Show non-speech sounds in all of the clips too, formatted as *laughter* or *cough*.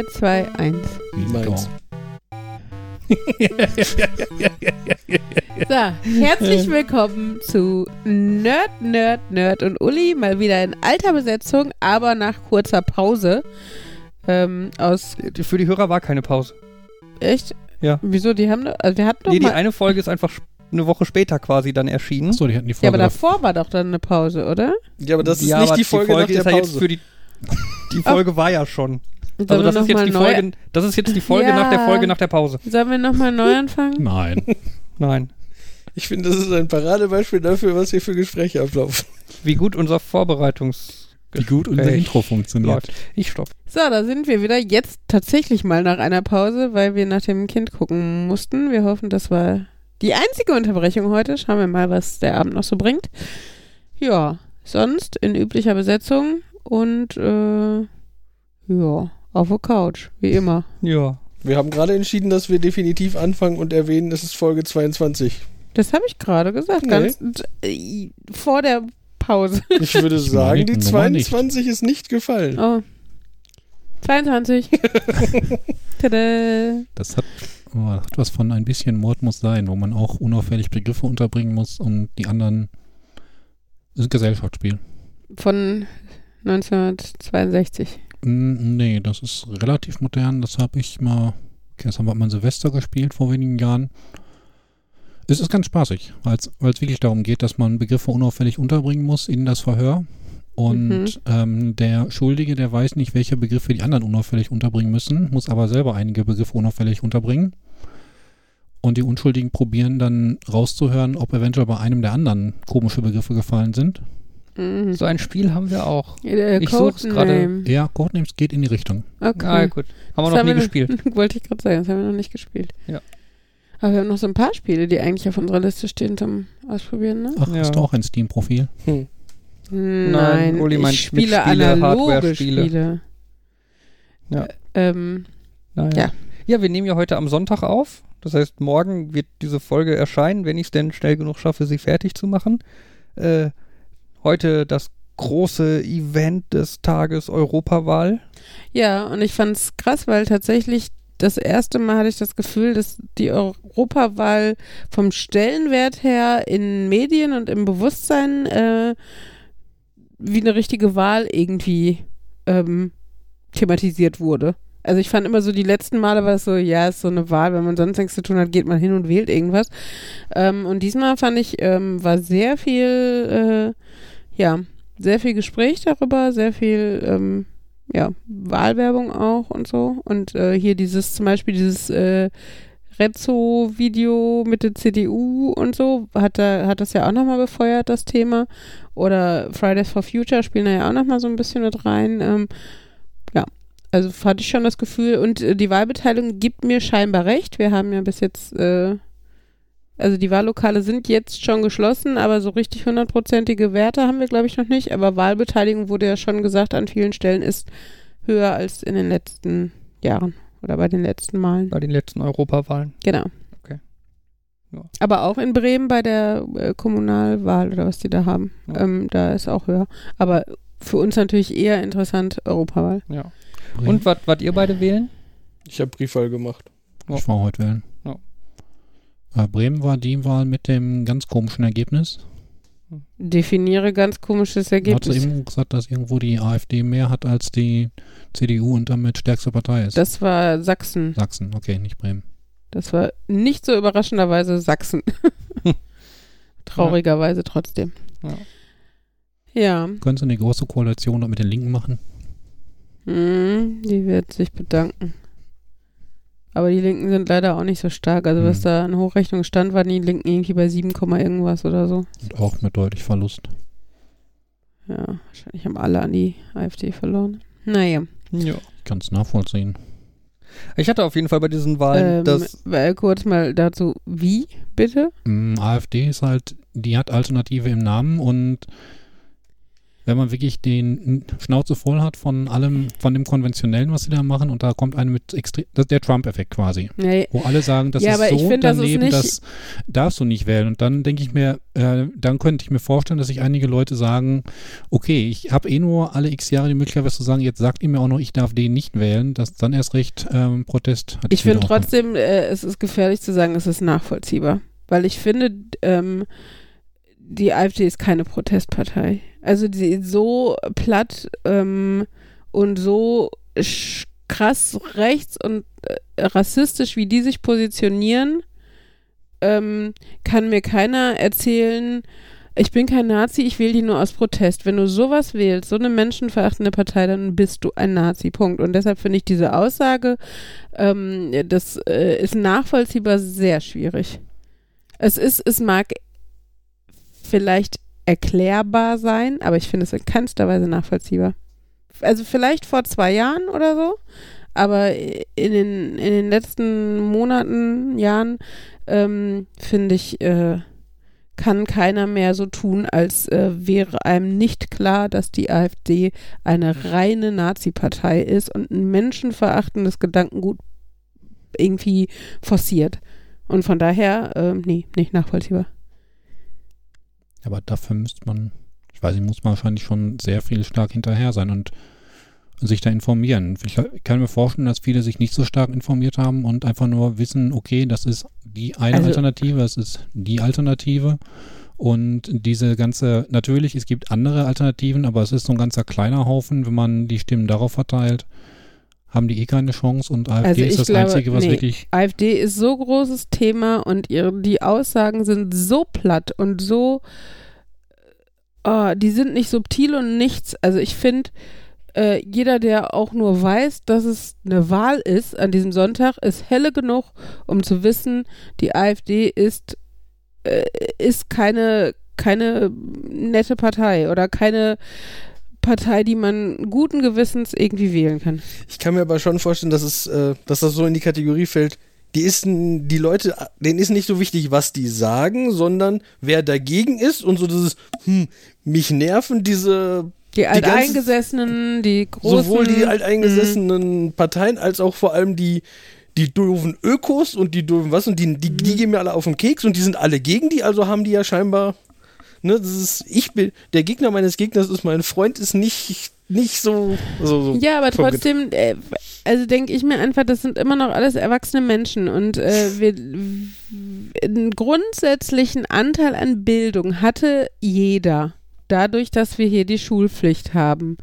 3, 2, 1. Meins. So, herzlich willkommen zu Nerd, Nerd, Nerd und Uli. Mal wieder in alter Besetzung, aber nach kurzer Pause. Ähm, aus. Die- Für die Hörer war keine Pause. Echt? Ja. Wieso? Die haben. Also wir hatten doch Nee, die mal. eine Folge ist einfach eine Woche später quasi dann erschienen. Achso, die hatten die ja, Folge. aber dav- davor war doch dann eine Pause, oder? Ja, aber das ist Ja, nicht aber die Folge, nach der ist ja jetzt Pause. für die. Die Folge war ja schon. Sollen Also das ist jetzt die neu, Folge. Das ist jetzt die Folge Ja. nach der Folge nach der Pause. Sollen wir nochmal neu anfangen? Nein. *laughs* Nein. ich finde, das ist ein Paradebeispiel dafür, was hier für Gespräche ablaufen. Wie gut unser Vorbereitungs. Wie gut unser Gespräch Intro funktioniert. läuft. Ich stopp. So, da sind wir wieder. Jetzt tatsächlich mal nach einer Pause, weil wir nach dem Kind gucken mussten. Wir hoffen, das war die einzige Unterbrechung heute. Schauen wir mal, was der Abend noch so bringt. Ja, sonst in üblicher Besetzung und äh, ja, auf der Couch, wie immer. Ja. Wir haben gerade entschieden, dass wir definitiv anfangen und erwähnen, es ist Folge 22. Das habe ich gerade gesagt, Nee. ganz äh, vor der Pause. Ich *laughs* würde Ich sagen, die die Nummer nicht. 22 ist nicht gefallen. Oh. 22. *laughs* Tada. Das hat, oh, das hat was von ein bisschen Mord muss sein, wo man auch unauffällig Begriffe unterbringen muss und die anderen. Das ist ein Gesellschaftsspiel. Von 1962. Nee, das ist relativ modern. Das habe ich mal. Okay, das haben wir mal Silvester gespielt vor wenigen Jahren. Es ist ganz spaßig, weil es wirklich darum geht, dass man Begriffe unauffällig unterbringen muss in das Verhör. Und Mhm. ähm, der Schuldige, der weiß nicht, welche Begriffe die anderen unauffällig unterbringen müssen, muss aber selber einige Begriffe unauffällig unterbringen. Und die Unschuldigen probieren dann rauszuhören, ob eventuell bei einem der anderen komische Begriffe gefallen sind. Mhm. So ein Spiel haben wir auch. Der Ich such's Codename. Ja, Codenames geht in die Richtung. Okay. Ah, gut. Haben wir Das noch nie wir gespielt. *laughs* Wollte ich gerade sagen, das haben wir noch nicht gespielt. Ja. Aber wir haben noch so ein paar Spiele, die eigentlich auf unserer Liste stehen zum Ausprobieren, ne? Ach, Ja. hast du auch ein Steam-Profil? Hm. Nein, Uli meint ich spiele Mitspiele, analoge Hardware-Spiele. Spiele. Ja. Ähm, Naja. Ja. Ja, wir nehmen ja heute am Sonntag auf. Das heißt, morgen wird diese Folge erscheinen, wenn ich es denn schnell genug schaffe, sie fertig zu machen. Äh, heute das große Event des Tages Europawahl. ja, und ich fand's krass, weil tatsächlich das erste Mal hatte ich das Gefühl, dass die Europawahl vom Stellenwert her in Medien und im Bewusstsein äh, wie eine richtige Wahl irgendwie ähm, thematisiert wurde. Also ich fand immer so, die letzten Male war es so, ja, ist so eine Wahl, wenn man sonst nichts zu tun hat, geht man hin und wählt irgendwas. Ähm, und diesmal fand ich, ähm, war sehr viel, äh, ja, sehr viel Gespräch darüber, sehr viel, ähm, ja, Wahlwerbung auch und so. Und äh, hier dieses, zum Beispiel dieses äh, Rezzo-Video mit der CDU und so, hat, da, hat das ja auch nochmal befeuert, das Thema. Oder Fridays for Future spielen da ja auch nochmal so ein bisschen mit rein. Ähm, ja, also hatte ich schon das Gefühl. Und äh, die Wahlbeteiligung gibt mir scheinbar recht. Wir haben ja bis jetzt, äh, also die Wahllokale sind jetzt schon geschlossen, aber so richtig hundertprozentige Werte haben wir, glaube ich, noch nicht. Aber Wahlbeteiligung wurde ja schon gesagt, an vielen Stellen ist höher als in den letzten Jahren oder bei den letzten Malen. bei den letzten Europawahlen. Genau. Okay. Ja. Aber auch in Bremen bei der äh, Kommunalwahl oder was die da haben. Ja. Ähm, da ist auch höher. Aber für uns natürlich eher interessant Europawahl. Ja. Und was was ihr beide wählen? Ich habe Briefwahl gemacht. Ich war heute wählen. Ja. Äh, Bremen war die Wahl mit dem ganz komischen Ergebnis. Definiere ganz komisches Ergebnis. eben gesagt, dass irgendwo die AfD mehr hat als die CDU und damit stärkste Partei ist. Das war Sachsen. Sachsen, okay, nicht Bremen. Das war nicht so überraschenderweise Sachsen. *laughs* *laughs* Traurigerweise trotzdem. Ja. Ja, Können Sie eine große Koalition mit den Linken machen? hm, die wird sich bedanken. Aber die Linken sind leider auch nicht so stark. Also was Hm. da an Hochrechnung stand, waren die Linken irgendwie bei 7, Komma irgendwas oder so. Und auch mit deutlich Verlust. Ja, wahrscheinlich haben alle an die AfD verloren. Naja. Ja. Ich kann es nachvollziehen. Ich hatte auf jeden Fall bei diesen Wahlen Ähm, das. kurz mal dazu, wie bitte? Mm, AfD ist halt, die hat Alternative im Namen und wenn man wirklich den Schnauze voll hat von allem, von dem Konventionellen, was sie da machen, und da kommt eine mit extrem, das ist der Trump-Effekt quasi. Nee. Wo alle sagen, das Ja, ist so find, das daneben, nicht- das darfst du nicht wählen. Und dann denke ich mir, äh, dann könnte ich mir vorstellen, dass sich einige Leute sagen, okay, ich habe eh nur alle x Jahre die Möglichkeit, was zu sagen, jetzt sagt ihr mir auch noch, ich darf den nicht wählen, dass dann erst recht ähm, Protest hat. Ich finde trotzdem, äh, es ist gefährlich zu sagen, es ist nachvollziehbar. Weil ich finde, ähm, die AfD ist keine Protestpartei. Also die so platt ähm, und so krass rechts und äh, rassistisch, wie die sich positionieren, ähm, kann mir keiner erzählen, ich bin kein Nazi, ich wähle die nur aus Protest. Wenn du sowas wählst, so eine menschenverachtende Partei, dann bist du ein Nazi, Punkt. Und deshalb finde ich diese Aussage, ähm, das äh, ist nachvollziehbar sehr schwierig. Es ist, es mag vielleicht erklärbar sein, aber ich finde es in keinster Weise nachvollziehbar. Also vielleicht vor zwei Jahren oder so, aber in den, in den letzten Monaten, Jahren, ähm, finde ich, äh, kann keiner mehr so tun, als äh, wäre einem nicht klar, dass die AfD eine reine Nazi-Partei ist und ein menschenverachtendes Gedankengut irgendwie forciert. Und von daher, ähm, nee, nicht nachvollziehbar. Aber dafür müsste man, ich weiß nicht, muss man wahrscheinlich schon sehr viel stark hinterher sein und sich da informieren. Ich kann mir vorstellen, dass viele sich nicht so stark informiert haben und einfach nur wissen, okay, das ist die eine Also- Alternative, das ist die Alternative. Und diese ganze, natürlich, es gibt andere Alternativen, aber es ist so ein ganzer kleiner Haufen, wenn man die Stimmen darauf verteilt, haben die eh keine Chance und AfD Also ist das glaube, Einzige, was nee. wirklich AfD ist so großes Thema und ihre, die Aussagen sind so platt und so, oh, die sind nicht subtil und nichts. Also ich finde, äh, jeder, der auch nur weiß, dass es eine Wahl ist an diesem Sonntag, ist helle genug, um zu wissen, die AfD ist, äh, ist keine, keine nette Partei oder keine Partei, die man guten Gewissens irgendwie wählen kann. Ich kann mir aber schon vorstellen, dass es, äh, dass das so in die Kategorie fällt. Die ist, die Leute, denen ist nicht so wichtig, was die sagen, sondern wer dagegen ist und so dieses, hm, mich nerven diese, Die Alteingesessenen, die großen. sowohl die alteingesessenen Parteien als auch vor allem die, die doofen Ökos und die doofen was und die, die, die gehen mir alle auf den Keks und die sind alle gegen die, also haben die ja scheinbar, ne, das ist, ich bin, der Gegner meines Gegners ist mein Freund, ist nicht, nicht so, so, so Ja, aber trotzdem, äh, also denke ich mir einfach, das sind immer noch alles erwachsene Menschen und äh, wir, einen grundsätzlichen Anteil an Bildung hatte jeder, dadurch, dass wir hier die Schulpflicht haben.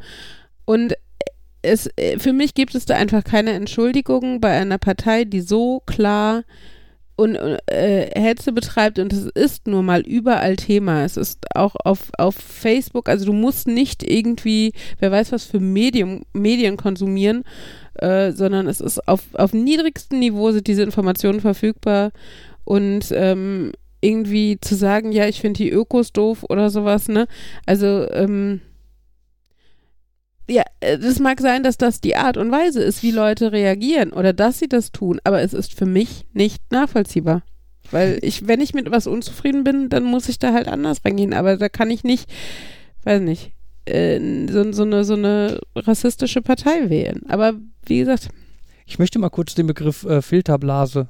Und es, äh, für mich gibt es da einfach keine Entschuldigung bei einer Partei, die so klar und äh, Hetze betreibt und es ist nur mal überall Thema. Es ist auch auf, auf Facebook, also du musst nicht irgendwie, wer weiß was für Medium, Medien konsumieren, äh, sondern es ist auf, auf niedrigstem Niveau sind diese Informationen verfügbar und ähm, irgendwie zu sagen, ja, ich finde die Ökos doof oder sowas, ne? Also, ähm, ja, es mag sein, dass das die Art und Weise ist, wie Leute reagieren oder dass sie das tun, aber es ist für mich nicht nachvollziehbar. Weil ich, wenn ich mit was unzufrieden bin, dann muss ich da halt anders reingehen. Aber da kann ich nicht, weiß nicht, äh, so, so, eine, so eine rassistische Partei wählen. Aber wie gesagt, Ich möchte mal kurz den Begriff äh, Filterblase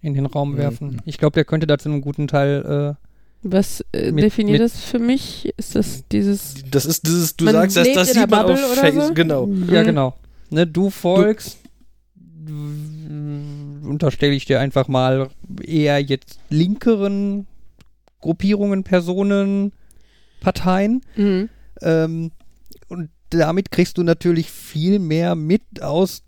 in den Raum Mhm. werfen. Ich glaube, der könnte da zu einem guten Teil äh, was äh, Mit- definiert mit- das für mich? Ist das dieses. Das ist dieses, du sagst, das, das sieht man auf Facebook, so? genau. Ja, Mhm. genau. Ne, du folgst, unterstelle ich dir einfach mal eher jetzt linkeren Gruppierungen, Personen, Parteien. Mhm. Ähm, und damit kriegst du natürlich viel mehr mit aus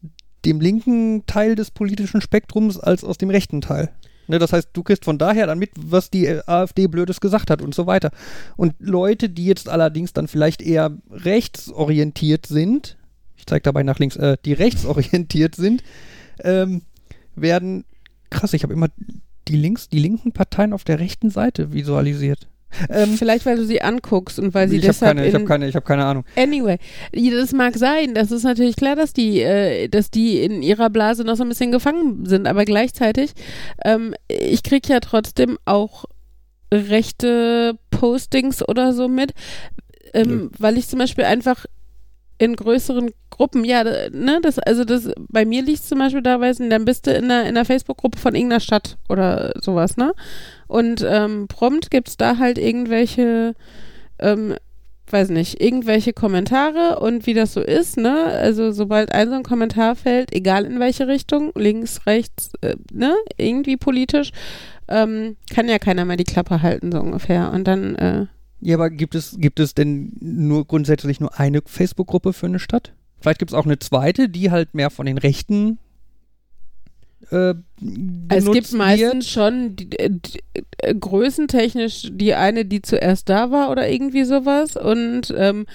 dem linken Teil des politischen Spektrums als aus dem rechten Teil. Ne, das heißt, du kriegst von daher dann mit, was die äh, AfD Blödes gesagt hat und so weiter. Und Leute, die jetzt allerdings dann vielleicht eher rechtsorientiert sind, ich zeige dabei nach links, äh, die *laughs* rechtsorientiert sind, ähm, werden, krass, ich habe immer die links, die linken Parteien auf der rechten Seite visualisiert. Ähm, Vielleicht, weil du sie anguckst und weil sie ich habe deshalb keine, ich hab in- keine, ich hab keine Ahnung. Anyway, das mag sein. Das ist natürlich klar, dass die, äh, dass die in ihrer Blase noch so ein bisschen gefangen sind. Aber gleichzeitig, ähm, ich krieg ja trotzdem auch rechte Postings oder so mit. ähm, weil ich zum Beispiel einfach in größeren Gruppen, ja, ne, das, also das, bei mir liegt zum Beispiel da, weiß dann bist du in der, in der Facebook-Gruppe von irgendeiner Stadt oder sowas, ne? Und ähm, prompt gibt's da halt irgendwelche, ähm, weiß nicht, irgendwelche Kommentare und wie das so ist, ne? Also sobald ein so ein Kommentar fällt, egal in welche Richtung, links, rechts, äh, ne, irgendwie politisch, ähm, kann ja keiner mehr die Klappe halten, so ungefähr. Und dann, äh, Ja, aber gibt es, gibt es denn nur grundsätzlich nur eine Facebook-Gruppe für eine Stadt? Vielleicht gibt es auch eine zweite, die halt mehr von den Rechten äh, Es gibt meistens schon die, die, äh, größentechnisch die eine, die zuerst da war oder irgendwie sowas. Und ähm,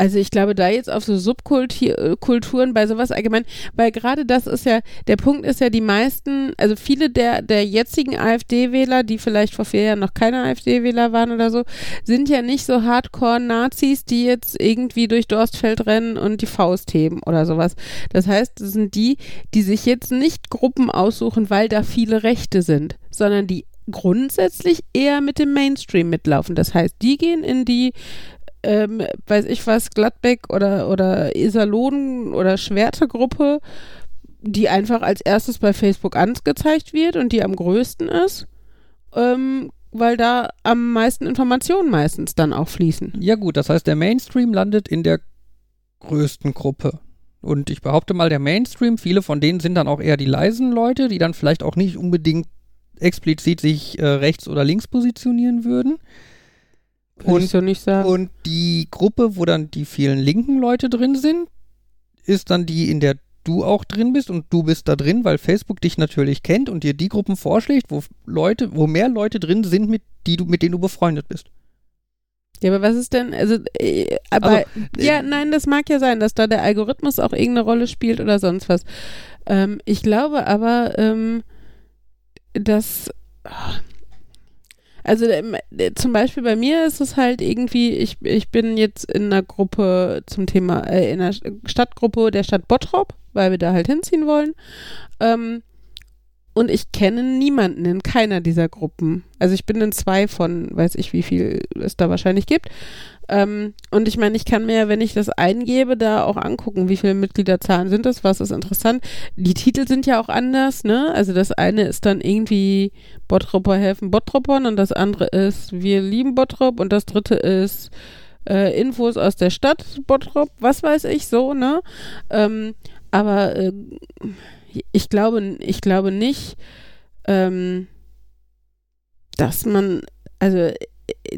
also ich glaube, da jetzt auf so Subkulturen bei sowas allgemein, weil gerade das ist ja, der Punkt ist ja, die meisten, also viele der, der jetzigen AfD-Wähler, die vielleicht vor vier Jahren noch keine AfD-Wähler waren oder so, sind ja nicht so Hardcore-Nazis, die jetzt irgendwie durch Dorstfeld rennen und die Faust heben oder sowas. Das heißt, das sind die, die sich jetzt nicht Gruppen aussuchen, weil da viele Rechte sind, sondern die grundsätzlich eher mit dem Mainstream mitlaufen. Das heißt, die gehen in die ähm, weiß ich was, Gladbeck oder, oder Iserlohn oder Schwerte-Gruppe, die einfach als erstes bei Facebook angezeigt wird und die am größten ist, ähm, weil da am meisten Informationen meistens dann auch fließen. Ja gut, das heißt, der Mainstream landet in der größten Gruppe. Und ich behaupte mal, der Mainstream, viele von denen sind dann auch eher die leisen Leute, die dann vielleicht auch nicht unbedingt explizit sich äh, rechts oder links positionieren würden. Und-. Und die Gruppe, wo dann die vielen linken Leute drin sind, ist dann die, in der du auch drin bist und du bist da drin, weil Facebook dich natürlich kennt und dir die Gruppen vorschlägt, wo Leute, wo mehr Leute drin sind, mit die du, mit denen du befreundet bist. Ja, aber was ist denn, also, äh, aber, Also, äh, ja, nein, das mag ja sein, dass da der Algorithmus auch irgendeine Rolle spielt oder sonst was. Ähm, ich glaube aber, ähm, dass, also äh, zum Beispiel bei mir ist es halt irgendwie, ich, ich bin jetzt in einer Gruppe zum Thema, äh, in einer Stadtgruppe der Stadt Bottrop, weil wir da halt hinziehen wollen. Ähm, und ich kenne niemanden in keiner dieser Gruppen. Also ich bin in zwei von, weiß ich, wie viel es da wahrscheinlich gibt. Ähm, und ich meine, ich kann mir, wenn ich das eingebe, da auch angucken, wie viele Mitgliederzahlen sind das, was ist interessant. Die Titel sind ja auch anders, ne? Also das eine ist dann irgendwie Bottropper helfen Bottropern und das andere ist Wir lieben Bottrop und das dritte ist äh, Infos aus der Stadt Bottrop, was weiß ich so, ne? Ähm, aber äh, ich glaube, ich glaube nicht, ähm, dass man, also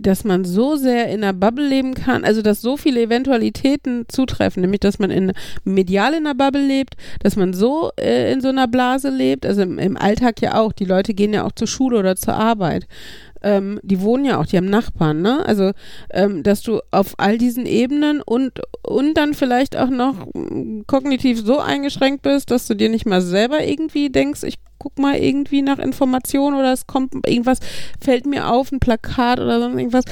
dass man so sehr in einer Bubble leben kann, also dass so viele Eventualitäten zutreffen, nämlich dass man in medial in einer Bubble lebt, dass man so äh, in so einer Blase lebt, also im, im Alltag ja auch, die Leute gehen ja auch zur Schule oder zur Arbeit. Ähm, die wohnen ja auch, die haben Nachbarn, ne? Also, ähm, dass du auf all diesen Ebenen und, und dann vielleicht auch noch mm, kognitiv so eingeschränkt bist, dass du dir nicht mal selber irgendwie denkst, ich guck mal irgendwie nach Informationen oder es kommt irgendwas, fällt mir auf, ein Plakat oder sonst irgendwas.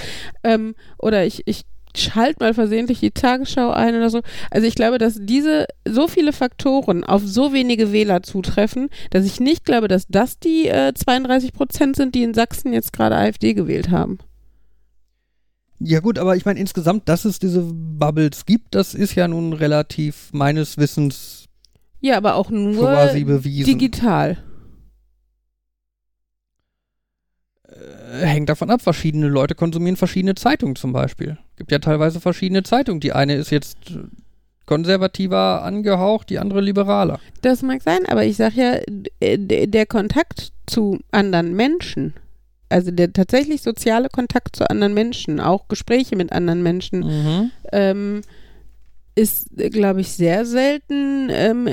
Ähm, oder ich, ich schalt mal versehentlich die Tagesschau ein oder so. Also ich glaube, dass diese so viele Faktoren auf so wenige Wähler zutreffen, dass ich nicht glaube, dass das die äh, 32 Prozent sind, die in Sachsen jetzt gerade AfD gewählt haben. Ja gut, aber ich meine insgesamt, dass es diese Bubbles gibt, das ist ja nun relativ meines Wissens Ja, aber auch nur digital. Hängt davon ab. Verschiedene Leute konsumieren verschiedene Zeitungen zum Beispiel. Gibt ja teilweise verschiedene Zeitungen. Die eine ist jetzt äh, konservativer angehaucht, die andere liberaler. Das mag sein, aber ich sage ja, d- der Kontakt zu anderen Menschen, also der tatsächlich soziale Kontakt zu anderen Menschen, auch Gespräche mit anderen Menschen, Mhm. ähm, ist, glaube ich, sehr selten ähm,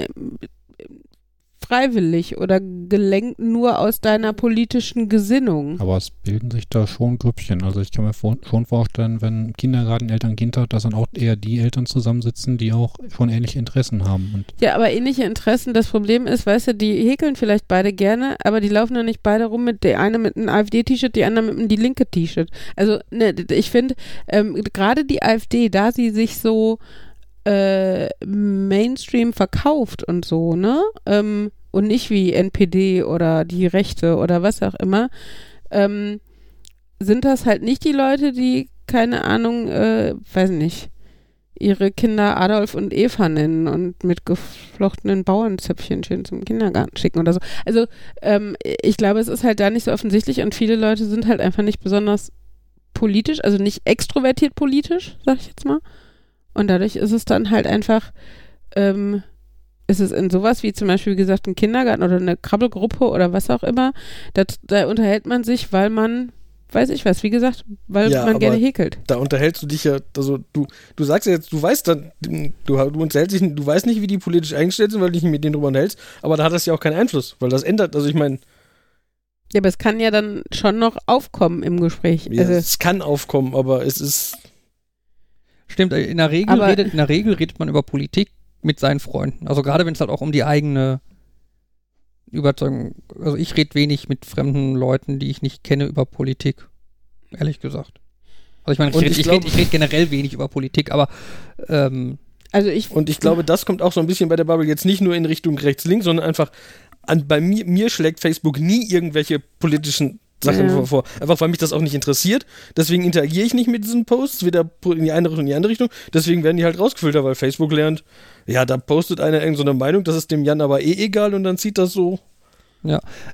freiwillig oder gelenkt nur aus deiner politischen Gesinnung. Aber es bilden sich da schon Grüppchen. Also ich kann mir vor, schon vorstellen, wenn Kindergarten Eltern Kind hat, dass dann auch eher die Eltern zusammensitzen, die auch schon ähnliche Interessen haben. Und Ja, aber ähnliche Interessen. Das Problem ist, weißt du, die häkeln vielleicht beide gerne, aber die laufen ja nicht beide rum mit der eine mit einem AfD-T-Shirt, die andere mit einem die linke T-Shirt. Also, ne, ich finde, ähm, gerade die AfD, da sie sich so äh, Mainstream verkauft und so, ne? Ähm, und nicht wie NPD oder die Rechte oder was auch immer, ähm, sind das halt nicht die Leute, die keine Ahnung, äh, weiß nicht, ihre Kinder Adolf und Eva nennen und mit geflochtenen Bauernzöpfchen schön zum Kindergarten schicken oder so. Also ähm, ich glaube, es ist halt da nicht so offensichtlich und viele Leute sind halt einfach nicht besonders politisch, also nicht extrovertiert politisch, sag ich jetzt mal. Und dadurch ist es dann halt einfach, ähm, ist es in sowas wie zum Beispiel, wie gesagt, ein Kindergarten oder eine Krabbelgruppe oder was auch immer, das, da unterhält man sich, weil man weiß ich was, wie gesagt, weil Ja, man gerne häkelt. Da unterhältst du dich ja, also du, du sagst ja jetzt, du weißt dann, du, du unterhältst dich, du weißt nicht, wie die politisch eingestellt sind, weil du dich mit denen drüber unterhältst, aber da hat das ja auch keinen Einfluss, weil das ändert, also ich meine, Ja, aber es kann ja dann schon noch aufkommen im Gespräch. ja, also, es kann aufkommen, aber es ist, Stimmt, in der Regel Aber- redet, in der Regel redet man über Politik mit seinen Freunden. Also gerade wenn es halt auch um die eigene Überzeugung, also ich rede wenig mit fremden Leuten, die ich nicht kenne, über Politik. Ehrlich gesagt. Also ich meine, ich rede ich ich glaub- red, ich red generell wenig über Politik, aber ähm, also ich, und ich glaube, das kommt auch so ein bisschen bei der Bubble jetzt nicht nur in Richtung rechts-links, sondern einfach an, bei mir, mir schlägt Facebook nie irgendwelche politischen Sachen Ja. vor, vor. Einfach weil mich das auch nicht interessiert. Deswegen interagiere ich nicht mit diesen Posts, weder in die eine Richtung, in die andere Richtung. Deswegen werden die halt rausgefiltert, weil Facebook lernt, ja, da postet einer irgendeine Meinung, das ist dem Jan aber eh egal und dann zieht das so.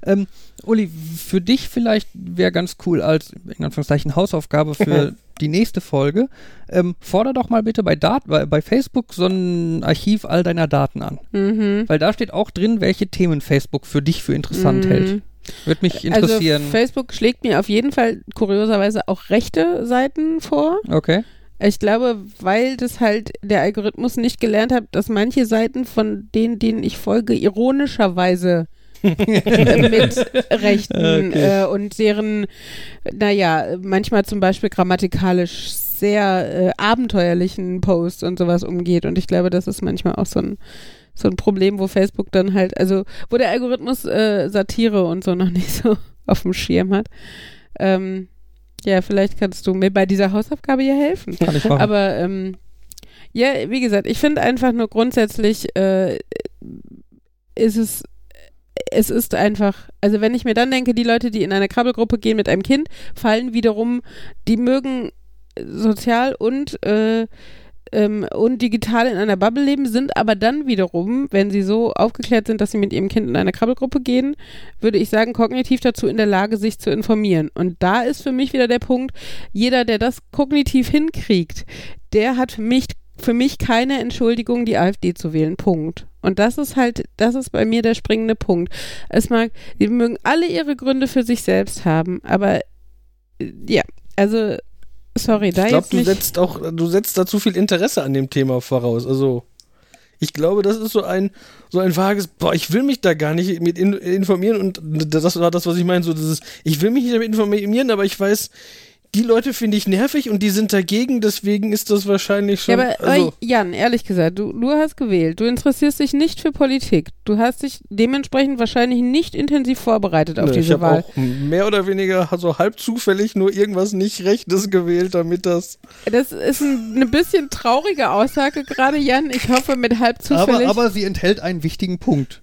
ähm, Uli, für dich vielleicht wäre ganz cool als, in Anführungszeichen, Hausaufgabe für *laughs* die nächste Folge, ähm, forder doch mal bitte bei, Dat bei, bei Facebook so ein Archiv all deiner Daten an. mhm. Weil da steht auch drin, welche Themen Facebook für dich für interessant Mhm. hält. Würde mich interessieren. Also Facebook schlägt mir auf jeden Fall kurioserweise auch rechte Seiten vor. okay. Ich glaube, weil das halt der Algorithmus nicht gelernt hat, dass manche Seiten von denen, denen ich folge, ironischerweise *laughs* mit Rechten Okay. äh, und deren, naja, manchmal zum Beispiel grammatikalisch sehr äh, abenteuerlichen Posts und sowas umgeht. Und ich glaube, das ist manchmal auch so ein, so ein Problem, wo Facebook dann halt, also wo der Algorithmus äh, Satire und so noch *laughs* nicht so auf dem Schirm hat. Ähm, ja, vielleicht kannst du mir bei dieser Hausaufgabe hier helfen. Kann ich machen. Aber ähm, ja, wie gesagt, ich finde einfach nur grundsätzlich äh, ist es es ist einfach, also wenn ich mir dann denke, die Leute, die in eine Krabbelgruppe gehen mit einem Kind, fallen wiederum, die mögen sozial und äh, ähm, und digital in einer Bubble leben, sind aber dann wiederum, wenn sie so aufgeklärt sind, dass sie mit ihrem Kind in eine Krabbelgruppe gehen, würde ich sagen, kognitiv dazu in der Lage, sich zu informieren. Und da ist für mich wieder der Punkt, jeder, der das kognitiv hinkriegt, der hat für mich, für mich keine Entschuldigung, die AfD zu wählen. Punkt. Und das ist halt, das ist bei mir der springende Punkt. Es mag, die mögen alle ihre Gründe für sich selbst haben, aber äh, ja, also sorry, da Ich glaube, jetzt du setzt auch, du setzt da zu viel Interesse an dem Thema voraus. Also, ich glaube, das ist so ein, so ein vages, boah, ich will mich da gar nicht mit in, informieren und das war das, was ich meine, so dieses, ich will mich nicht damit informieren, aber ich weiß, die Leute finde ich nervig und die sind dagegen, deswegen ist das wahrscheinlich Ja, schon, aber also, Jan, ehrlich gesagt, du, du hast gewählt. Du interessierst dich nicht für Politik. Du hast dich dementsprechend wahrscheinlich nicht intensiv vorbereitet auf ne, ich diese habe Wahl. auch mehr oder weniger so halb zufällig nur irgendwas nicht Rechtes gewählt, damit das, Das ist ein, eine bisschen traurige Aussage gerade, Jan. Ich hoffe, mit halb zufällig, aber, aber sie enthält einen wichtigen Punkt.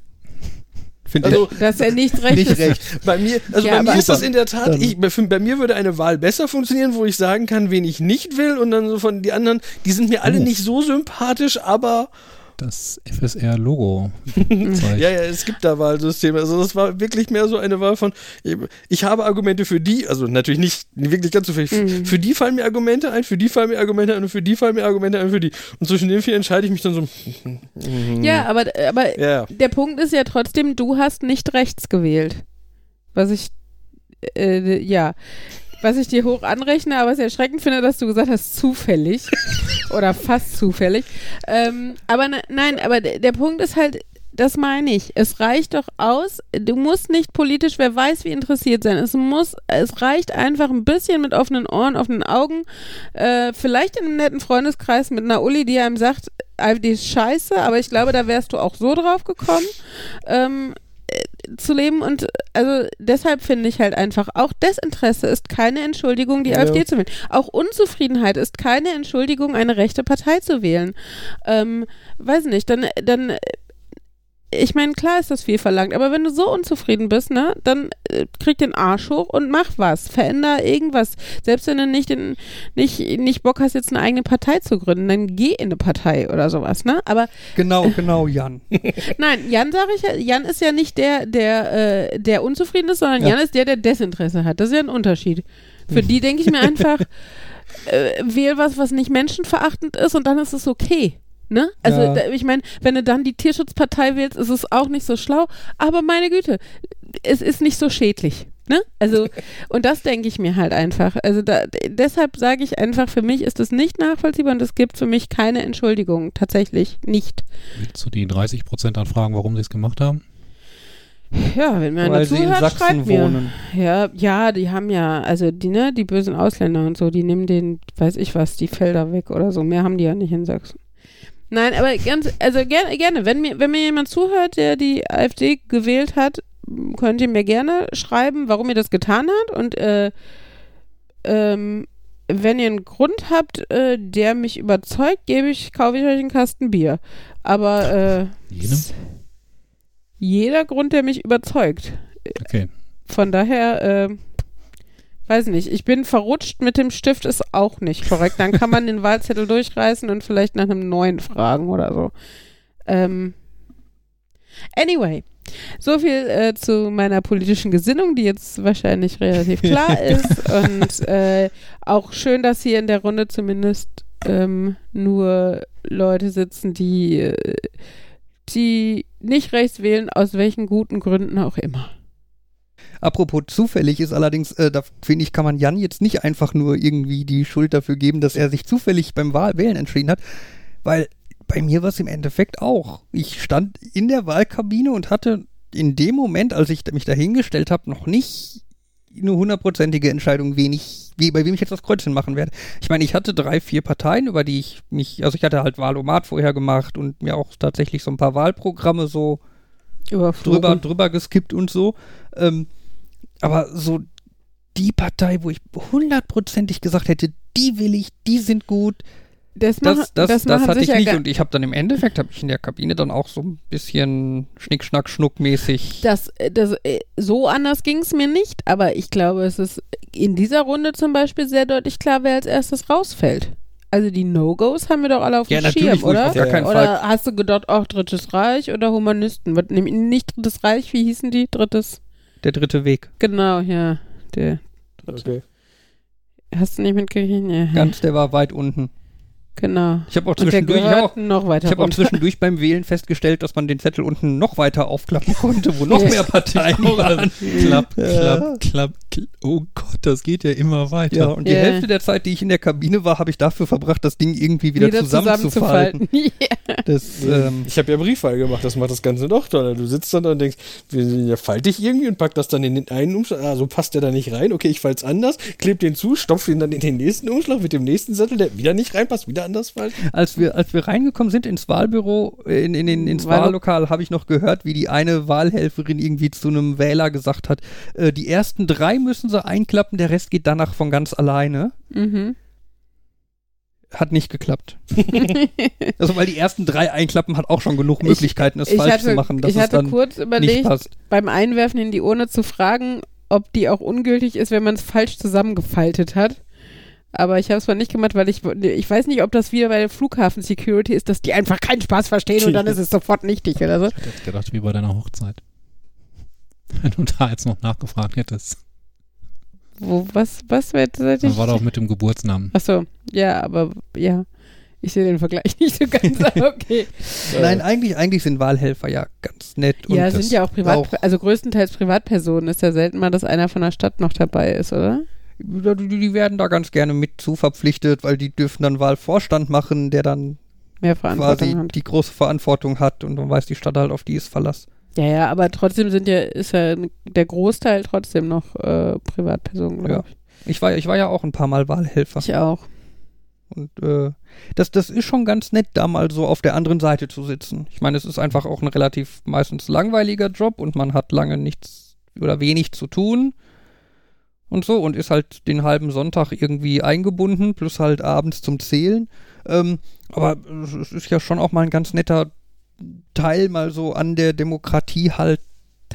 Finde also, dass er nicht recht Nicht ist. recht. Bei mir, also Ja, bei mir ist das in der Tat, ich, bei, bei mir würde eine Wahl besser funktionieren, wo ich sagen kann, wen ich nicht will und dann so von die anderen, die sind mir alle Oh. nicht so sympathisch, aber Das FSR-Logo. *laughs* ja, ja, es gibt da Wahlsysteme. Also das war wirklich mehr so eine Wahl von, ich habe Argumente für die, also natürlich nicht wirklich ganz so viel, Mhm. für die fallen mir Argumente ein, für die fallen mir Argumente ein und für die fallen mir Argumente ein, für die. Und zwischen den vier entscheide ich mich dann so. Ja, aber, aber Ja, der Punkt ist ja trotzdem, du hast nicht rechts gewählt. Was ich, äh, ja, was ich dir hoch anrechne, aber es erschreckend finde, dass du gesagt hast, zufällig. *laughs* oder fast zufällig. Ähm, aber ne, nein, aber der Punkt ist halt, das meine ich. Es reicht doch aus, du musst nicht politisch, wer weiß, wie interessiert sein. Es muss, es reicht einfach ein bisschen mit offenen Ohren, offenen Augen, äh, vielleicht in einem netten Freundeskreis mit einer Uli, die einem sagt, AfD ist scheiße, aber ich glaube, da wärst du auch so drauf gekommen. Ähm, äh, zu leben und also deshalb finde ich halt einfach, auch Desinteresse ist keine Entschuldigung, die Ja. AfD zu wählen. Auch Unzufriedenheit ist keine Entschuldigung, eine rechte Partei zu wählen. Ähm, weiß nicht, dann, dann ich meine, klar ist das viel verlangt, aber wenn du so unzufrieden bist, ne, dann äh, krieg den Arsch hoch und mach was, veränder irgendwas. Selbst wenn du nicht, in, nicht, nicht Bock hast, jetzt eine eigene Partei zu gründen, dann geh in eine Partei oder sowas, ne? Aber Genau, genau, Jan. *laughs* nein, Jan sage ich ja, Jan ist ja nicht der, der, äh, der unzufrieden ist, sondern Ja. Jan ist der, der Desinteresse hat. Das ist ja ein Unterschied. Für die denke ich mir *laughs* einfach, äh, wähl was, was nicht menschenverachtend ist und dann ist es okay. Ne? Also Ja. da, ich meine, wenn du dann die Tierschutzpartei wählst, ist es auch nicht so schlau, aber meine Güte, es ist nicht so schädlich. Ne? Also, *laughs* und das denke ich mir halt einfach. Also da, deshalb sage ich einfach, für mich ist es nicht nachvollziehbar und es gibt für mich keine Entschuldigung. Tatsächlich nicht. Willst du die 30 Prozent anfragen, warum sie es gemacht haben? Ja, wenn einer Weil sie in zuhört, schreibt Sachsen mir. wohnen. Ja, ja, die haben ja, also die, ne, die bösen Ausländer und so, die nehmen den, weiß ich was, die Felder weg oder so. Mehr haben die ja nicht in Sachsen. Nein, aber ganz, also gerne, gerne, wenn mir, wenn mir jemand zuhört, der die AfD gewählt hat, könnt ihr mir gerne schreiben, warum ihr das getan habt und äh, ähm, wenn ihr einen Grund habt, äh, der mich überzeugt, gebe ich, kaufe ich euch einen Kasten Bier. Aber äh, jeder Grund, der mich überzeugt. Okay. Von daher, äh, weiß nicht, ich bin verrutscht mit dem Stift ist auch nicht korrekt. Dann kann man den *laughs* Wahlzettel durchreißen und vielleicht nach einem neuen fragen oder so. Ähm, anyway, so viel äh, zu meiner politischen Gesinnung, die jetzt wahrscheinlich relativ klar *laughs* ist. Und äh, auch schön, dass hier in der Runde zumindest ähm, nur Leute sitzen, die, äh, die nicht rechts wählen, aus welchen guten Gründen auch immer. Apropos zufällig ist allerdings, äh, da finde ich, kann man Jan jetzt nicht einfach nur irgendwie die Schuld dafür geben, dass er sich zufällig beim Wahl Wählen entschieden hat, weil bei mir war es im Endeffekt auch. Ich stand in der Wahlkabine und hatte in dem Moment, als ich mich dahingestellt habe, noch nicht eine hundertprozentige Entscheidung, wen ich, wie, bei wem ich jetzt das Kreuzchen machen werde. Ich meine, ich hatte drei, vier Parteien, über die ich mich, also ich hatte halt Wahlomat vorher gemacht und mir auch tatsächlich so ein paar Wahlprogramme so drüber, drüber geskippt und so. Ähm, aber so die Partei, wo ich hundertprozentig gesagt hätte, die will ich, die sind gut, Das, machen, das, das, das, das, hatte ich nicht. Und ich habe dann im Endeffekt, habe ich in der Kabine dann auch so ein bisschen Schnick, Schnack, Schnuck-mäßig. Das, äh, das, äh, so anders ging es mir nicht, aber ich glaube, es ist in dieser Runde zum Beispiel sehr deutlich klar, wer als erstes rausfällt. Also die No-Gos haben wir doch alle auf dem Ja, natürlich, Schirm, oder? auf gar keinen Fall. Oder hast du gedacht, auch Drittes Reich oder Humanisten? Nicht Drittes Reich, wie hießen die? Drittes, Der dritte Weg. genau, ja. Der, Okay. hast du nicht mitgekriegt? Ja, Ganz, der war weit unten. Genau. Ich habe auch zwischendurch, ich hab auch, noch weiter ich hab auch zwischendurch beim Wählen festgestellt, dass man den Zettel unten noch weiter aufklappen konnte, wo noch mehr Parteien *laughs* waren. Klapp, Ja. klapp, klapp, klapp. Oh Gott, das geht ja immer weiter. Ja, und die Ja. Hälfte der Zeit, die ich in der Kabine war, habe ich dafür verbracht, das Ding irgendwie wieder, Wieder zusammenzufalten. *laughs* ja. Das, ähm, Ich habe ja Briefwahl gemacht, das macht das Ganze noch toller. Du sitzt dann da und denkst, wir sind ja faltig irgendwie und pack das dann in den einen Umschlag. Ah, so passt der da nicht rein. Okay, ich falls anders, kleb den zu, stopf ihn dann in den nächsten Umschlag mit dem nächsten Sattel, der wieder nicht reinpasst, wieder anders falten. als wir, als wir reingekommen sind ins Wahlbüro, in, in, in, ins Wahl- Wahllokal, habe ich noch gehört, wie die eine Wahlhelferin irgendwie zu einem Wähler gesagt hat, äh, die ersten drei müssen sie einklappen, der Rest geht danach von ganz alleine. Mhm. Hat nicht geklappt. *laughs* also, weil die ersten drei einklappen hat auch schon genug Ich- Möglichkeiten, es ich falsch hatte, zu machen, dass ich es hatte dann kurz nicht überlegt, passt. beim Einwerfen in die Urne zu fragen, ob die auch ungültig ist, wenn man es falsch zusammengefaltet hat. Aber ich habe es mal nicht gemacht, weil ich, ich weiß nicht, ob das wieder bei der Flughafen-Security ist, dass die einfach keinen Spaß verstehen und dann ist es sofort nichtig oder so. Ich hätte jetzt gedacht, wie bei deiner Hochzeit. *laughs* Wenn du da jetzt noch nachgefragt hättest. Wo, was, was wird ich? war doch mit dem Geburtsnamen. Achso, ja, aber ja. Ich sehe den Vergleich *laughs* nicht so ganz, aber okay. *laughs* Nein, eigentlich, eigentlich sind Wahlhelfer ja ganz nett. Und ja, das sind ja auch Privat, auch- also größtenteils Privatpersonen. Ist ja selten mal, dass einer von der Stadt noch dabei ist, oder? Ja, Die, werden da ganz gerne mit zu verpflichtet, weil die dürfen dann Wahlvorstand machen, der dann Mehr Verantwortung quasi hat. die große Verantwortung hat und dann weiß die Stadt halt, auf die ist Verlass. Ja, ja, aber trotzdem sind ja, ist ja der Großteil trotzdem noch äh, Privatpersonen, Ja. glaube ich. Ich war, ich war ja auch ein paar Mal Wahlhelfer. Ich auch. Und äh, das, das ist schon ganz nett, da mal so auf der anderen Seite zu sitzen. Ich meine, es ist einfach auch ein relativ meistens langweiliger Job und man hat lange nichts oder wenig zu tun. Und so, und ist halt den halben Sonntag irgendwie eingebunden, plus halt abends zum Zählen. Ähm, aber es ist ja schon auch mal ein ganz netter Teil mal so an der Demokratie halt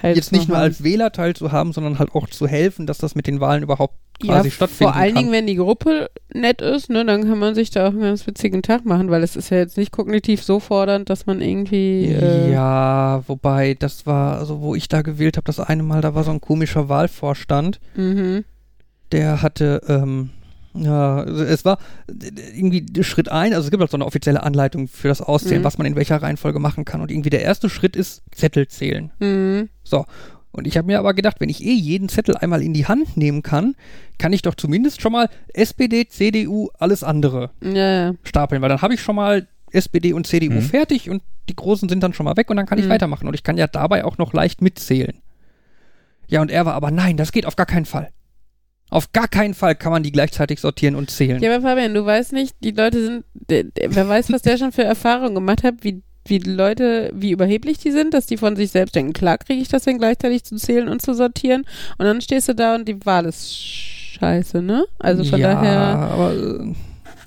jetzt nicht nur als Wähler teilzuhaben, sondern halt auch zu helfen, dass das mit den Wahlen überhaupt quasi ja, stattfinden Vor allen kann. Dingen, wenn die Gruppe nett ist, ne, dann kann man sich da auch einen ganz witzigen Tag machen, weil es ist ja jetzt nicht kognitiv so fordernd, dass man irgendwie. Äh, ja, wobei das war, also wo ich da gewählt habe, das eine Mal, da war so ein komischer Wahlvorstand, Mhm. der hatte, ähm, ja, also es war irgendwie Schritt ein, also es gibt halt so eine offizielle Anleitung für das Auszählen, Mhm. was man in welcher Reihenfolge machen kann. Und irgendwie der erste Schritt ist Zettel zählen. Mhm. So. Und ich habe mir aber gedacht, wenn ich eh jeden Zettel einmal in die Hand nehmen kann, kann ich doch zumindest schon mal SPD, CDU, alles andere Ja, ja. stapeln, weil dann habe ich schon mal SPD und CDU Mhm. fertig und die Großen sind dann schon mal weg und dann kann ich Mhm. weitermachen. Und ich kann ja dabei auch noch leicht mitzählen. Ja, und er war aber, nein, das geht auf gar keinen Fall. Auf gar keinen Fall kann man die gleichzeitig sortieren und zählen. Ja, aber Fabian, du weißt nicht, die Leute sind, wer weiß, was der schon für Erfahrungen gemacht hat, wie, wie Leute, wie überheblich die sind, dass die von sich selbst denken, klar kriege ich das denn gleichzeitig zu zählen und zu sortieren und dann stehst du da und die Wahl ist scheiße, ne? Also von ja, daher, aber äh,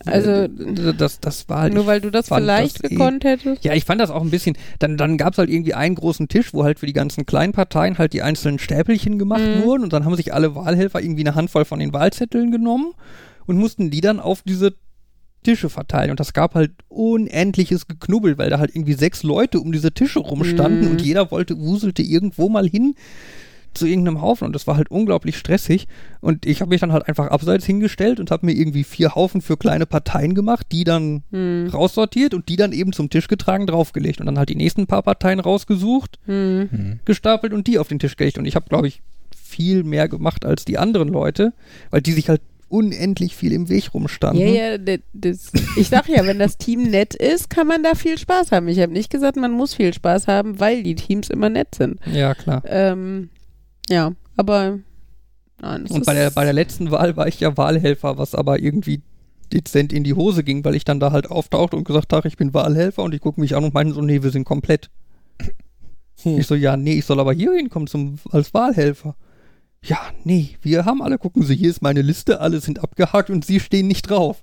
Also, das, das war halt nur weil du das vielleicht das eh- gekonnt hättest. Ja, ich fand das auch ein bisschen. Dann, dann gab es halt irgendwie einen großen Tisch, wo halt für die ganzen kleinen Parteien halt die einzelnen Stäpelchen gemacht Mhm. wurden und dann haben sich alle Wahlhelfer irgendwie eine Handvoll von den Wahlzetteln genommen und mussten die dann auf diese Tische verteilen. Und das gab halt unendliches Geknubbel, weil da halt irgendwie sechs Leute um diese Tische rumstanden Mhm. und jeder wollte, wuselte irgendwo mal hin zu irgendeinem Haufen und das war halt unglaublich stressig und ich habe mich dann halt einfach abseits hingestellt und habe mir irgendwie vier Haufen für kleine Parteien gemacht, die dann Hm. raussortiert und die dann eben zum Tisch getragen, draufgelegt und dann halt die nächsten paar Parteien rausgesucht, Hm. Hm. gestapelt und die auf den Tisch gelegt und ich habe, glaube ich, viel mehr gemacht als die anderen Leute, weil die sich halt unendlich viel im Weg rumstanden. Ja, ja, das, ich sag ja, wenn das Team nett ist, kann man da viel Spaß haben. Ich habe nicht gesagt, man muss viel Spaß haben, weil die Teams immer nett sind. Ja, klar. Ähm, ja, aber nein, Und bei der, bei der letzten Wahl war ich ja Wahlhelfer, was aber irgendwie dezent in die Hose ging, weil ich dann da halt auftauchte und gesagt habe, ich bin Wahlhelfer und die gucken mich an und meinen so, nee, wir sind komplett. Hm. Ich so, ja, nee, ich soll aber hier hinkommen zum, als Wahlhelfer. Ja, nee, wir haben alle, gucken Sie, hier ist meine Liste, alle sind abgehakt und Sie stehen nicht drauf.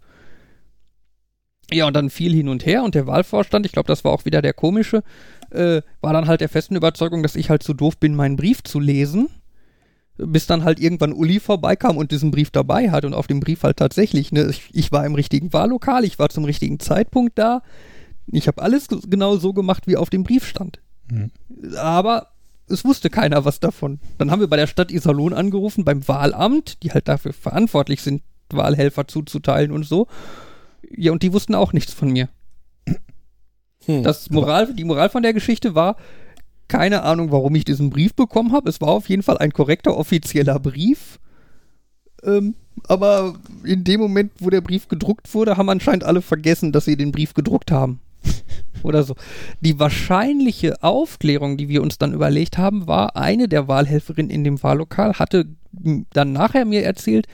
Ja, und dann viel hin und her und der Wahlvorstand, ich glaube, das war auch wieder der komische, äh, war dann halt der festen Überzeugung, dass ich halt zu doof bin, meinen Brief zu lesen. Bis dann halt irgendwann Uli vorbeikam und diesen Brief dabei hat und auf dem Brief halt tatsächlich, ne, ich, ich war im richtigen Wahllokal, ich war zum richtigen Zeitpunkt da. Ich habe alles genau so gemacht, wie auf dem Brief stand. Hm. Aber es wusste keiner was davon. Dann haben wir bei der Stadt Iserlohn angerufen, beim Wahlamt, die halt dafür verantwortlich sind, Wahlhelfer zuzuteilen und so. Ja, und die wussten auch nichts von mir. Hm. Das Moral, die Moral von der Geschichte war, keine Ahnung, warum ich diesen Brief bekommen habe. Es war auf jeden Fall ein korrekter offizieller Brief. Ähm, aber in dem Moment, wo der Brief gedruckt wurde, haben anscheinend alle vergessen, dass sie den Brief gedruckt haben. *laughs* Oder so. Die wahrscheinliche Aufklärung, die wir uns dann überlegt haben, war, eine der Wahlhelferinnen in dem Wahllokal hatte dann nachher mir erzählt,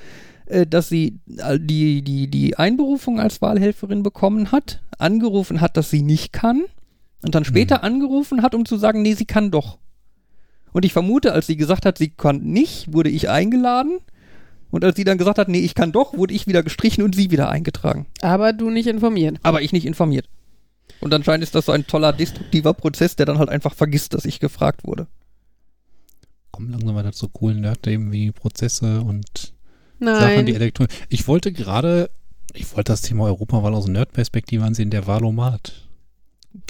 äh, dass sie äh, die, die, die Einberufung als Wahlhelferin bekommen hat, angerufen hat, dass sie nicht kann und dann später angerufen hat, um zu sagen, nee, sie kann doch. Und ich vermute, als sie gesagt hat, sie kann nicht, wurde ich eingeladen. Und als sie dann gesagt hat, nee, ich kann doch, wurde ich wieder gestrichen und sie wieder eingetragen. aber du nicht informiert. Aber ich nicht informiert. Und anscheinend ist das so ein toller destruktiver Prozess, der dann halt einfach vergisst, dass ich gefragt wurde. Kommen langsam weiter zu coolen Nerd-Themen wie Prozesse und Sachen, die Nein. elektronisch. Ich wollte gerade, ich wollte das Thema Europawahl aus Nerd-Perspektive ansehen, der Wahlomat.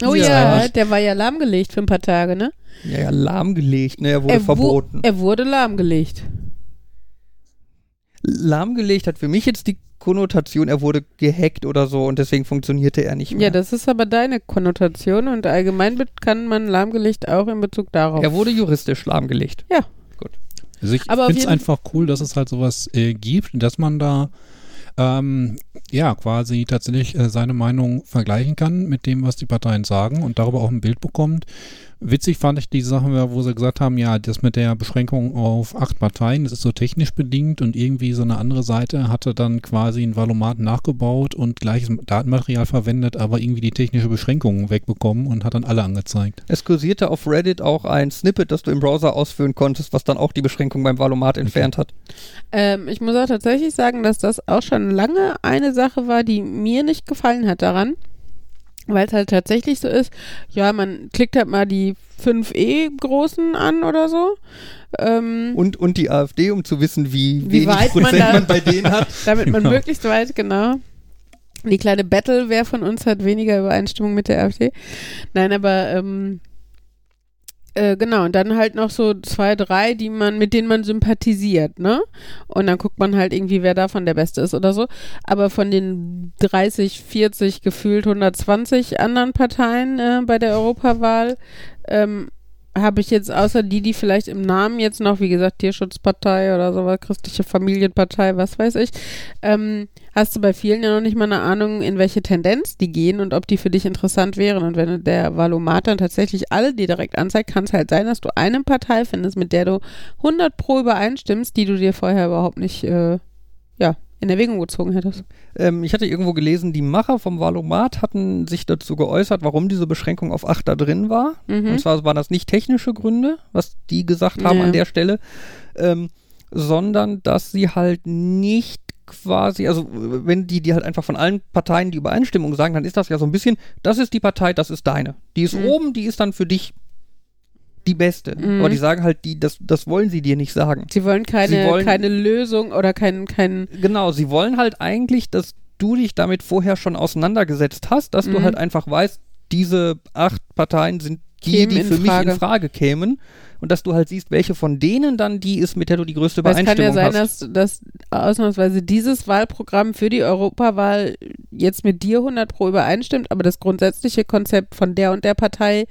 Oh Ja. ja, der war ja lahmgelegt für ein paar Tage, ne? Ja, ja, lahmgelegt, ne, er wurde er, wo- verboten. er wurde lahmgelegt. Lahmgelegt hat für mich jetzt die Konnotation, er wurde gehackt oder so und deswegen funktionierte er nicht mehr. Ja, das ist aber deine Konnotation und allgemein kann man lahmgelegt auch in Bezug darauf. er wurde juristisch lahmgelegt. Also ich Aber auf finde es einfach cool, dass es halt sowas äh, gibt, dass man da ähm, ja quasi tatsächlich äh, seine Meinung vergleichen kann mit dem, was die Parteien sagen und darüber auch ein Bild bekommt. Witzig fand ich die Sachen, wo sie gesagt haben, ja, das mit der Beschränkung auf acht Parteien, das ist so technisch bedingt und irgendwie so eine andere Seite hatte dann quasi einen Valomat nachgebaut und gleiches Datenmaterial verwendet, aber irgendwie die technische Beschränkung wegbekommen und hat dann alle angezeigt. Es kursierte auf Reddit auch ein Snippet, das du im Browser ausführen konntest, was dann auch die Beschränkung beim Valomat entfernt hat. Ähm, ich muss auch tatsächlich sagen, dass das auch schon lange eine Sache war, die mir nicht gefallen hat daran. Weil es halt tatsächlich so ist, ja, man klickt halt mal die 5E-Großen an oder so. Ähm, Und, und die AfD, um zu wissen, wie, Wie wenig weit man Prozent da- man bei denen hat. *laughs* damit man Genau. möglichst weit, genau. Die kleine Battle, wer von uns hat weniger Übereinstimmung mit der AfD? Nein, aber ähm, äh, genau, und dann halt noch so zwei, drei, die man, mit denen man sympathisiert, ne? Und dann guckt man halt irgendwie, wer davon der Beste ist oder so. Aber von den 30, 40, gefühlt 120 anderen Parteien äh, bei der Europawahl ähm, habe ich jetzt außer die, die vielleicht im Namen jetzt noch, wie gesagt, Tierschutzpartei oder sowas, christliche Familienpartei, was weiß ich, ähm, hast du bei vielen ja noch nicht mal eine Ahnung, in welche Tendenz die gehen und ob die für dich interessant wären. Und wenn der Valomat dann tatsächlich alle die direkt anzeigt, kann es halt sein, dass du eine Partei findest, mit der du 100 pro übereinstimmst, die du dir vorher überhaupt nicht, äh, ja, in Erwägung gezogen hättest. Ähm, ich hatte irgendwo gelesen, die Macher vom Valomat hatten sich dazu geäußert, warum diese Beschränkung auf 8 da drin war. Mhm. Und zwar waren das nicht technische Gründe, was die gesagt haben Ja. an der Stelle, ähm, sondern dass sie halt nicht quasi, also wenn die, die halt einfach von allen Parteien die Übereinstimmung sagen, dann ist das ja so ein bisschen, das ist die Partei, das ist deine. Die ist Mhm. oben, die ist dann für dich die beste. Mhm. Aber die sagen halt, die, das, das wollen sie dir nicht sagen. Sie wollen keine, Sie wollen- keine Lösung oder keinen, keinen, Genau, sie wollen halt eigentlich, dass du dich damit vorher schon auseinandergesetzt hast, dass du Mhm. halt einfach weißt, diese acht Parteien sind die, Kämen die für mich in Frage kämen. Und dass du halt siehst, welche von denen dann die ist, mit der du die größte Weil es kann ja Übereinstimmung sein, hast. dass, dass ausnahmsweise dieses Wahlprogramm für die Europawahl jetzt mit dir 100 pro übereinstimmt, aber das grundsätzliche Konzept von der und der Partei,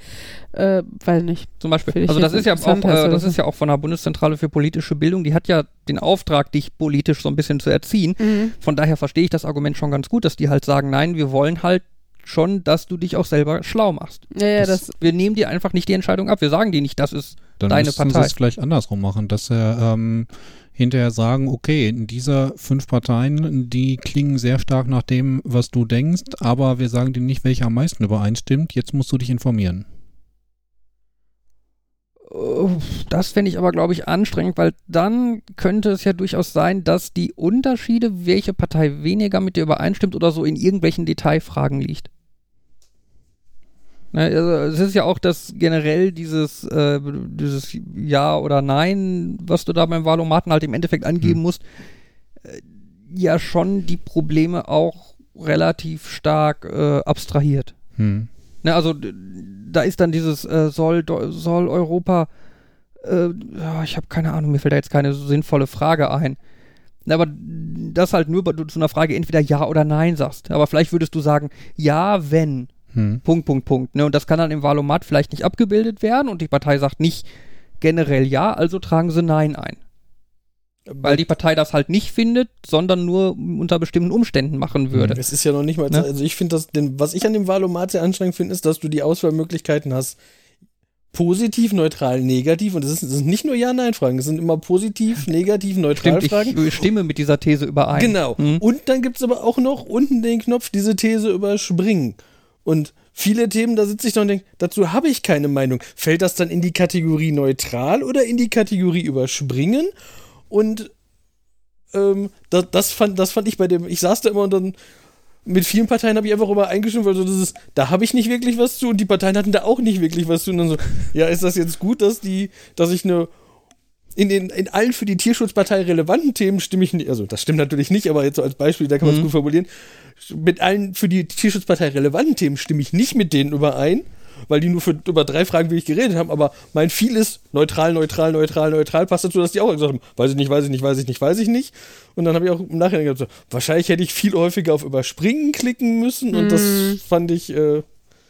äh, weiß nicht. Zum Beispiel. Also das ist ja auch, äh, das ist ja auch von der Bundeszentrale für politische Bildung, die hat ja den Auftrag, dich politisch so ein bisschen zu erziehen. Von daher verstehe ich das Argument schon ganz gut, dass die halt sagen, nein, wir wollen halt schon, dass du dich auch selber schlau machst. Ja, ja, Das- das, Wir nehmen dir einfach nicht die Entscheidung ab. Wir sagen dir nicht, das ist Dann deine müssten sie Partei. es vielleicht andersrum machen, dass er ähm, hinterher sagen, okay, in dieser fünf Parteien, die klingen sehr stark nach dem, was du denkst, aber wir sagen dir nicht, welche am meisten übereinstimmt. Jetzt musst du dich informieren. Uff, Das fände ich aber, glaube ich, anstrengend, weil dann könnte es ja durchaus sein, dass die Unterschiede, welche Partei weniger mit dir übereinstimmt oder so in irgendwelchen Detailfragen liegt. Ne, also es ist ja auch das generell dieses, äh, dieses Ja oder Nein, was du da beim Wahlomaten halt im Endeffekt angeben Hm. musst, äh, ja schon die Probleme auch relativ stark äh, abstrahiert. Hm. Ne, also da ist dann dieses äh, soll soll Europa äh, ich habe keine Ahnung, mir fällt da jetzt keine so sinnvolle Frage ein. Aber das halt nur, weil du zu einer Frage entweder ja oder nein sagst. Aber vielleicht würdest du sagen, ja, wenn. Hm. Punkt, Punkt, Punkt. Ne? Und das kann dann im Wahlomat vielleicht nicht abgebildet werden und die Partei sagt nicht generell ja, also tragen sie Nein ein. Weil die Partei das halt nicht findet, sondern nur unter bestimmten Umständen machen würde. Es ist ja noch nicht mal, Ne? also ich finde das, denn was ich an dem Wahlomat sehr anstrengend finde, ist, dass du die Auswahlmöglichkeiten hast. Positiv, neutral, negativ. Und das, ist, das sind nicht nur Ja-Nein-Fragen, das sind immer positiv, *laughs* negativ, neutral Stimmt, Fragen. ich stimme mit dieser These überein. Genau. Hm? Und dann gibt es aber auch noch unten den Knopf, diese These überspringen. Und viele Themen, da sitze ich da und denke, dazu habe ich keine Meinung. Fällt das dann in die Kategorie neutral oder in die Kategorie überspringen? Und ähm, das, das, fand, das fand ich bei dem, ich saß da immer und dann mit vielen Parteien habe ich einfach immer eingestimmt, weil so das ist, da habe ich nicht wirklich was zu und die Parteien hatten da auch nicht wirklich was zu. Und dann so, ja, ist das jetzt gut, dass die, dass ich eine in, den, in allen für die Tierschutzpartei relevanten Themen stimme ich nicht, also das stimmt natürlich nicht, aber jetzt so als Beispiel, da kann man es Mhm. gut formulieren. Mit allen für die Tierschutzpartei relevanten Themen stimme ich nicht mit denen überein, weil die nur für über drei Fragen wirklich geredet haben, aber mein viel ist neutral, neutral, neutral, neutral, passt dazu, dass die auch gesagt haben, weiß ich nicht, weiß ich nicht, weiß ich nicht, weiß ich nicht. Und dann habe ich auch im Nachhinein gedacht, so, wahrscheinlich hätte ich viel häufiger auf Überspringen klicken müssen und das Mhm. fand ich, äh,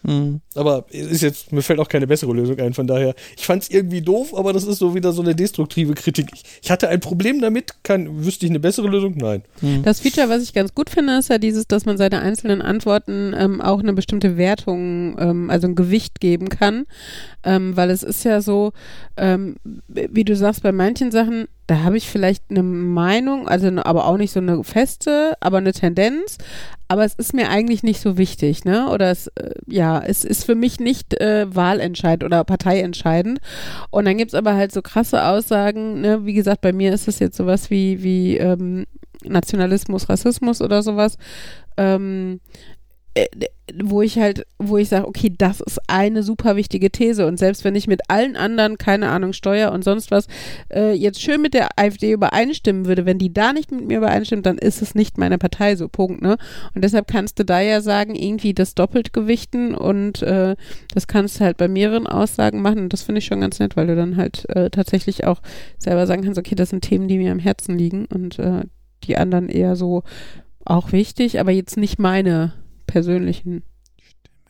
Hm. Aber es ist jetzt, mir fällt auch keine bessere Lösung ein, von daher. Ich fand es irgendwie doof, aber das ist so wieder so eine destruktive Kritik. Ich, ich hatte ein Problem damit, kann, wüsste ich eine bessere Lösung? Nein. Hm. Das Feature, was ich ganz gut finde, ist ja dieses, dass man seine einzelnen Antworten ähm, auch eine bestimmte Wertung, ähm, also ein Gewicht geben kann. Ähm, weil es ist ja so, ähm, wie du sagst, bei manchen Sachen, da habe ich vielleicht eine Meinung, also aber auch nicht so eine feste, aber eine Tendenz. Aber es ist mir eigentlich nicht so wichtig, ne? Oder es, äh, ja, es ist für mich nicht äh, wahlentscheidend oder parteientscheidend. Und dann gibt's aber halt so krasse Aussagen, ne? Wie gesagt, bei mir ist es jetzt sowas wie, wie ähm, Nationalismus, Rassismus oder sowas. Ähm, äh, wo ich halt, wo ich sage, okay, das ist eine super wichtige These und selbst wenn ich mit allen anderen, keine Ahnung, Steuer und sonst was, äh, jetzt schön mit der AfD übereinstimmen würde, wenn die da nicht mit mir übereinstimmt, dann ist es nicht meine Partei, so Punkt, ne? Und deshalb kannst du da ja sagen, irgendwie das doppelt gewichten und äh, das kannst du halt bei mehreren Aussagen machen und das finde ich schon ganz nett, weil du dann halt äh, tatsächlich auch selber sagen kannst, okay, das sind Themen, die mir am Herzen liegen und äh, die anderen eher so auch wichtig, aber jetzt nicht meine persönlichen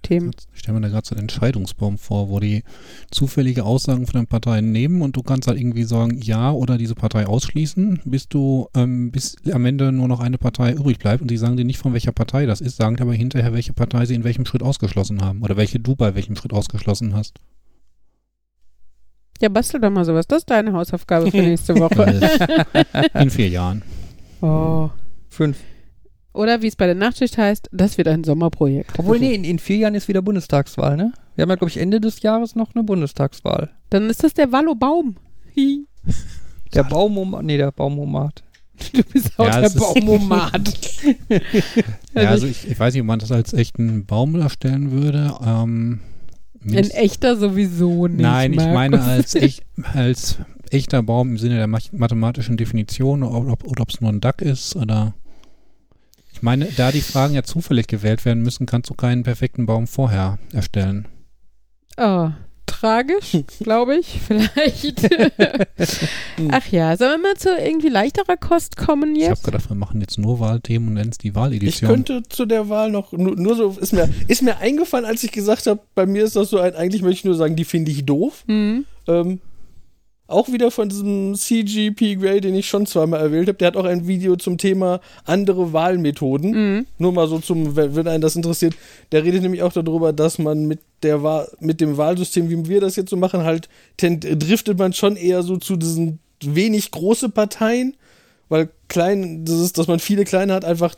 Themen. Ich stelle mir da gerade so einen Entscheidungsbaum vor, wo die zufällige Aussagen von den Parteien nehmen und du kannst halt irgendwie sagen, ja oder diese Partei ausschließen, bis du, ähm, bis am Ende nur noch eine Partei übrig bleibt und sie sagen dir nicht, von welcher Partei das ist, sagen dir aber hinterher, welche Partei sie in welchem Schritt ausgeschlossen haben oder welche du bei welchem Schritt ausgeschlossen hast. Ja, bastel doch mal sowas. Das ist deine Hausaufgabe für *laughs* nächste Woche. in vier Jahren. *laughs* oh. Fünf. Oder wie es bei der Nachtschicht heißt, das wird ein Sommerprojekt. Obwohl, nee, in, in vier Jahren ist wieder Bundestagswahl, ne? Wir haben ja, glaube ich, Ende des Jahres noch eine Bundestagswahl. Dann ist das der Wallo Baum. Hi. Der Baumomat, nee, der Baumomat. *laughs* Du bist auch Ja, der Baumomat. *laughs* Ja, *laughs* also ich, ich weiß nicht, ob man das als echten Baum darstellen würde. Ähm, Ein echter sowieso nicht. Nein, ich Markus. meine als, echt, als echter Baum im Sinne der mathematischen Definition oder ob oder ob es nur ein Duck ist oder. Ich meine, da die Fragen ja zufällig gewählt werden müssen, kannst du keinen perfekten Baum vorher erstellen. Oh, tragisch, *laughs* glaube ich, vielleicht. *laughs* Ach ja, sollen wir mal zu irgendwie leichterer Kost kommen Ich habe jetzt? gedacht, wir machen jetzt nur Wahlthemen und nennen es die Ich Wahledition. könnte zu der Wahl noch, nur, nur so, ist mir, *laughs* ist mir eingefallen, als ich gesagt habe, bei mir ist das so ein, eigentlich möchte ich nur sagen, die finde ich doof. Hm. Ähm, auch wieder von diesem CGP Grey, den ich schon zweimal erwähnt habe. Der hat auch ein Video zum Thema andere Wahlmethoden. Mhm. Nur mal so zum, wenn einen das interessiert. Der redet nämlich auch darüber, dass man mit der Wahl, mit dem Wahlsystem, wie wir das jetzt so machen, halt driftet man schon eher so zu diesen wenig große Parteien, weil klein, das ist, dass man viele kleine hat, einfach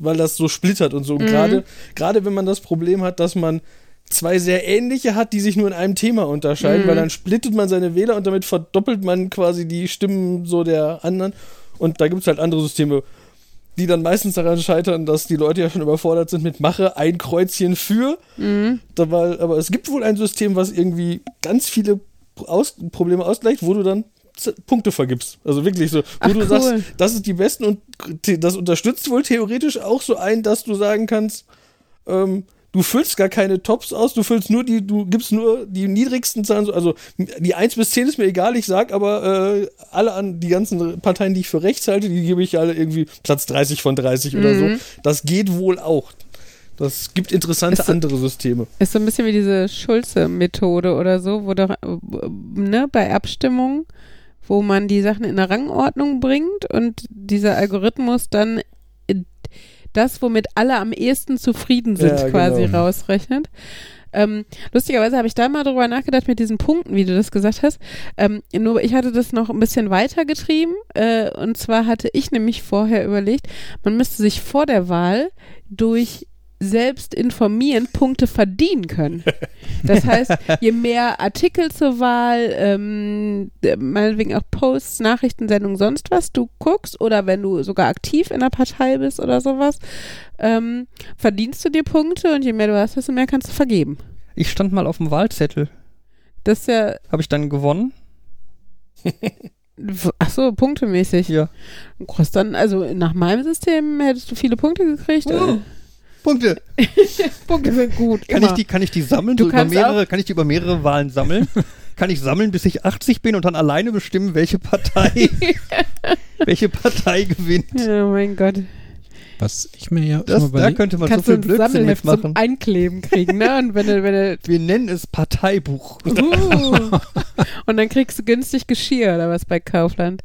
weil das so splittert und so. Und Mhm. gerade, gerade wenn man das Problem hat, dass man zwei sehr ähnliche hat, die sich nur in einem Thema unterscheiden, Mhm. weil dann splittet man seine Wähler und damit verdoppelt man quasi die Stimmen so der anderen. Und da gibt es halt andere Systeme, die dann meistens daran scheitern, dass die Leute ja schon überfordert sind mit Mache ein Kreuzchen für. Mhm. War, aber es gibt wohl ein System, was irgendwie ganz viele Aus Probleme ausgleicht, wo du dann Punkte vergibst. Also wirklich so, wo Ach, du cool. sagst, das ist die besten und das unterstützt wohl theoretisch auch so ein, dass du sagen kannst, ähm, du füllst gar keine Tops aus, du füllst nur die, du gibst nur die niedrigsten Zahlen, so- also die 1 bis 10 ist mir egal, ich sag aber äh, alle an die ganzen Parteien, die ich für rechts halte, die gebe ich alle irgendwie Platz 30 von 30 oder so. Das geht wohl auch. Das gibt interessante Ist andere Systeme. Ist so ein bisschen wie diese Schulze-Methode oder so, wo doch, ne, bei Abstimmungen, wo man die Sachen in eine Rangordnung bringt und dieser Algorithmus dann das, womit alle am ehesten zufrieden sind, Ja, quasi genau. rausrechnet. Ähm, lustigerweise habe ich da mal drüber nachgedacht mit diesen Punkten, wie du das gesagt hast. Ähm, nur ich hatte das noch ein bisschen weiter getrieben. Äh, und zwar hatte ich nämlich vorher überlegt, man müsste sich vor der Wahl durch selbst informieren Punkte verdienen können. Das heißt, je mehr Artikel zur Wahl, ähm, äh, meinetwegen auch Posts, Nachrichtensendungen, sonst was du guckst oder wenn du sogar aktiv in der Partei bist oder sowas, ähm, verdienst du dir Punkte und je mehr du hast, desto mehr kannst du vergeben. Ich stand mal auf dem Wahlzettel. Das ist ja, Habe ich dann gewonnen? ach so, punktemäßig. Ja. Krass, dann, also nach meinem System hättest du viele Punkte gekriegt. Oh. Punkte. *laughs* Punkte sind gut. Kann immer. ich, die, kann ich die sammeln? Du so über kannst mehrere, kann ich die über mehrere Wahlen sammeln? *laughs* kann ich sammeln, bis ich 80 bin und dann alleine bestimmen, welche Partei, *laughs* welche Partei gewinnt? Ja, mein Gott. Was ich mir ja Das, da überlegt, könnte man Kannst so du viel ein Blödsinn Sammelheft zum mitmachen. Einkleben kriegen, ne? Und wenn du, wenn du Wir nennen es Parteibuch. Uh. Und dann kriegst du günstig Geschirr oder was bei Kaufland.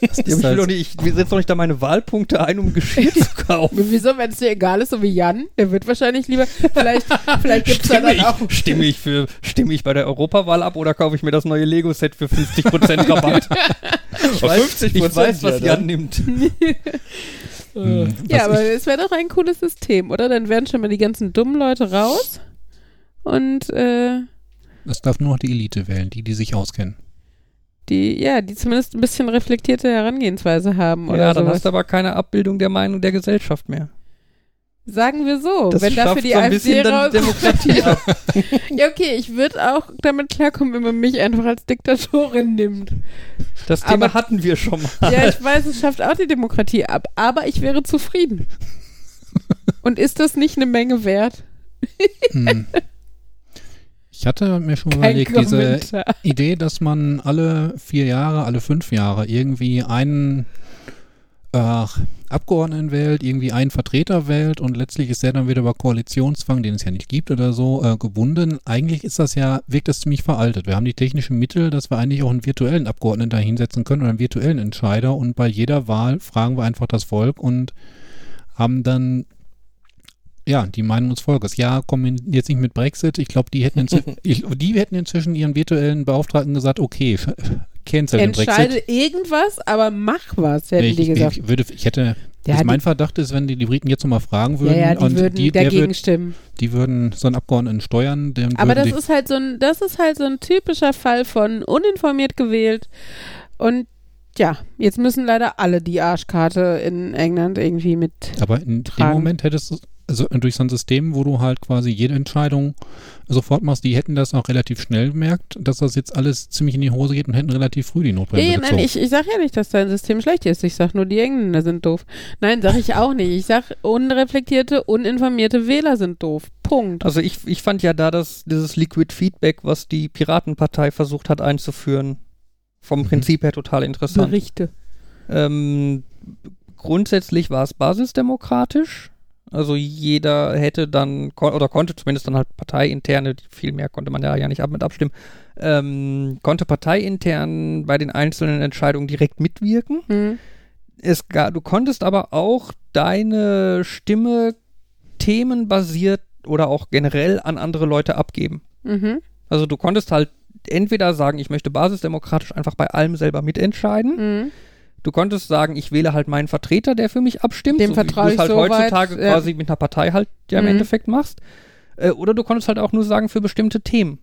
Das Ja, ist ich will halt, doch nicht, ich setze doch nicht da meine Wahlpunkte ein, um Geschirr zu kaufen. Wieso, wenn es dir egal ist, so wie Jan, der wird wahrscheinlich lieber, vielleicht, vielleicht gibt es da Stimme dann ich, auch. stimme, ich für, stimme ich bei der Europawahl ab oder kaufe ich mir das neue Lego-Set für 50% *laughs* Rabatt? ich, weiß, 50% ich weiß, was ja, Jan dann. nimmt. hm, *laughs* Ja, was aber ich, es wäre doch ein cooles System, oder? Dann wären schon mal die ganzen dummen Leute raus. Und äh, das darf nur noch die Elite wählen, die, die sich auskennen. Die, ja, die zumindest ein bisschen reflektierte Herangehensweise haben oder Ja, dann sowas. hast du aber keine Abbildung der Meinung der Gesellschaft mehr. Sagen wir so. Das wenn dafür schafft die so ein AfD bisschen dann raus. die Demokratie *laughs* ja, okay, ich würde auch damit klarkommen, wenn man mich einfach als Diktatorin nimmt. Das Thema Aber- hatten wir schon mal. Ja, ich weiß, es schafft auch die Demokratie ab, aber ich wäre zufrieden. *laughs* Und ist das nicht eine Menge wert? Hm. Ich hatte mir schon Kein überlegt, diese Kommentar. Idee, dass man alle vier Jahre, alle fünf Jahre irgendwie einen äh, Abgeordneten wählt, irgendwie einen Vertreter wählt und letztlich ist der dann wieder über Koalitionszwang, den es ja nicht gibt oder so, äh, gebunden. Eigentlich ist das ja, wirkt das ziemlich veraltet. Wir haben die technischen Mittel, dass wir eigentlich auch einen virtuellen Abgeordneten da hinsetzen können oder einen virtuellen Entscheider und bei jeder Wahl fragen wir einfach das Volk und haben dann ja, die Meinung des Volkes. Ja, kommen jetzt nicht mit Brexit. Ich glaube, die hätten inzwischen, *laughs* ich, die hätten inzwischen ihren virtuellen Beauftragten gesagt, okay, cancel den Entscheide Brexit. irgendwas, aber mach was, hätten ich, die gesagt. Ich, würde, ich hätte, Ja, also mein die- Verdacht ist, wenn die, die Briten jetzt nochmal fragen ja, würden ja, die und würden die, dagegen würd, stimmen. die würden so einen Abgeordneten steuern, Aber das die, ist halt so ein, das ist halt so ein typischer Fall von uninformiert gewählt. Und ja, jetzt müssen leider alle die Arschkarte in England irgendwie mit. aber in dem tragen. Moment hättest du also durch so ein System, wo du halt quasi jede Entscheidung sofort machst, die hätten das auch relativ schnell gemerkt, dass das jetzt alles ziemlich in die Hose geht und hätten relativ früh die Notbremse ja, nein, gezogen. ich, ich sag ja nicht, dass dein System schlecht ist. Ich sag nur, die Engländer sind doof. Nein, sag ich auch nicht. Ich sag, unreflektierte, uninformierte Wähler sind doof. Punkt. Also ich, ich fand ja da das, dieses Liquid Feedback, was die Piratenpartei versucht hat einzuführen, vom Mhm. Prinzip her total interessant. Berichte. Ähm, grundsätzlich war es basisdemokratisch. Also jeder hätte dann, kon oder konnte zumindest dann halt parteiinterne, viel mehr konnte man da ja nicht ab mit abstimmen, ähm, konnte parteiintern bei den einzelnen Entscheidungen direkt mitwirken. Hm. Es du konntest aber auch deine Stimme themenbasiert oder auch generell an andere Leute abgeben. Mhm. Also du konntest halt entweder sagen, ich möchte basisdemokratisch einfach bei allem selber mitentscheiden. Mhm. Du konntest sagen, ich wähle halt meinen Vertreter, der für mich abstimmt. Dem so vertraue wie ich du es halt so weit, heutzutage ja. quasi mit einer Partei halt ja im Mhm. Endeffekt machst. Äh, oder du konntest halt auch nur sagen, für bestimmte Themen.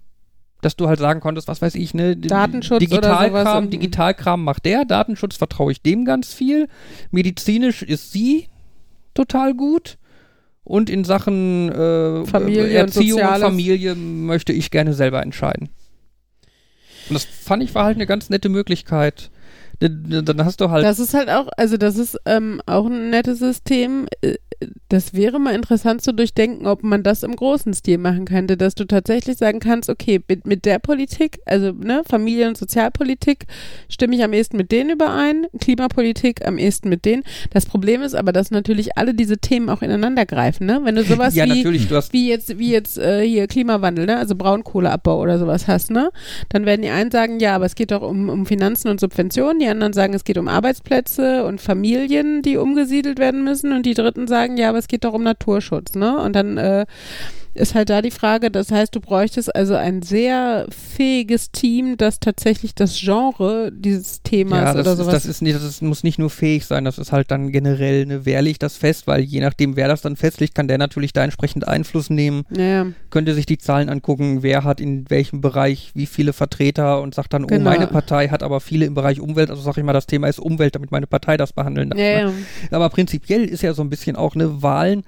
Dass du halt sagen konntest, was weiß ich, ne? Datenschutz oder Digitalkram, und- Digitalkram macht der, Datenschutz vertraue ich dem ganz viel. Medizinisch ist sie total gut. Und in Sachen äh, Familie und Erziehung und, Soziales. Familie möchte ich gerne selber entscheiden. Und das fand ich war halt eine ganz nette Möglichkeit. Dann hast du halt Das ist halt auch, also das ist ähm, auch ein nettes System. Das wäre mal interessant zu durchdenken, ob man das im großen Stil machen könnte, dass du tatsächlich sagen kannst, okay, mit, mit der Politik, also ne, Familien- und Sozialpolitik stimme ich am ehesten mit denen überein, Klimapolitik am ehesten mit denen. Das Problem ist aber, dass natürlich alle diese Themen auch ineinander greifen, ne? Wenn du sowas ja, wie du wie jetzt, wie jetzt äh, hier Klimawandel, ne? also Braunkohleabbau oder sowas hast, ne? Dann werden die einen sagen, ja, aber es geht doch um, um Finanzen und Subventionen, die anderen sagen, es geht um Arbeitsplätze und Familien, die umgesiedelt werden müssen und die dritten sagen, ja, aber es geht doch um Naturschutz, ne? Und dann äh, ist halt da die Frage, das heißt, du bräuchtest also ein sehr fähiges Team, das tatsächlich das Genre dieses Themas ja, oder ist, sowas. das ist nicht, das muss nicht nur fähig sein, das ist halt dann generell, ne, wer legt das fest, weil je nachdem, wer das dann festlegt, kann der natürlich da entsprechend Einfluss nehmen, ja, könnte sich die Zahlen angucken, wer hat in welchem Bereich wie viele Vertreter und sagt dann, oh, Genau. meine Partei hat aber viele im Bereich Umwelt, also sag ich mal, das Thema ist Umwelt, damit meine Partei das behandeln darf. ja, Ne? Aber prinzipiell ist ja so ein bisschen auch eine Wahlen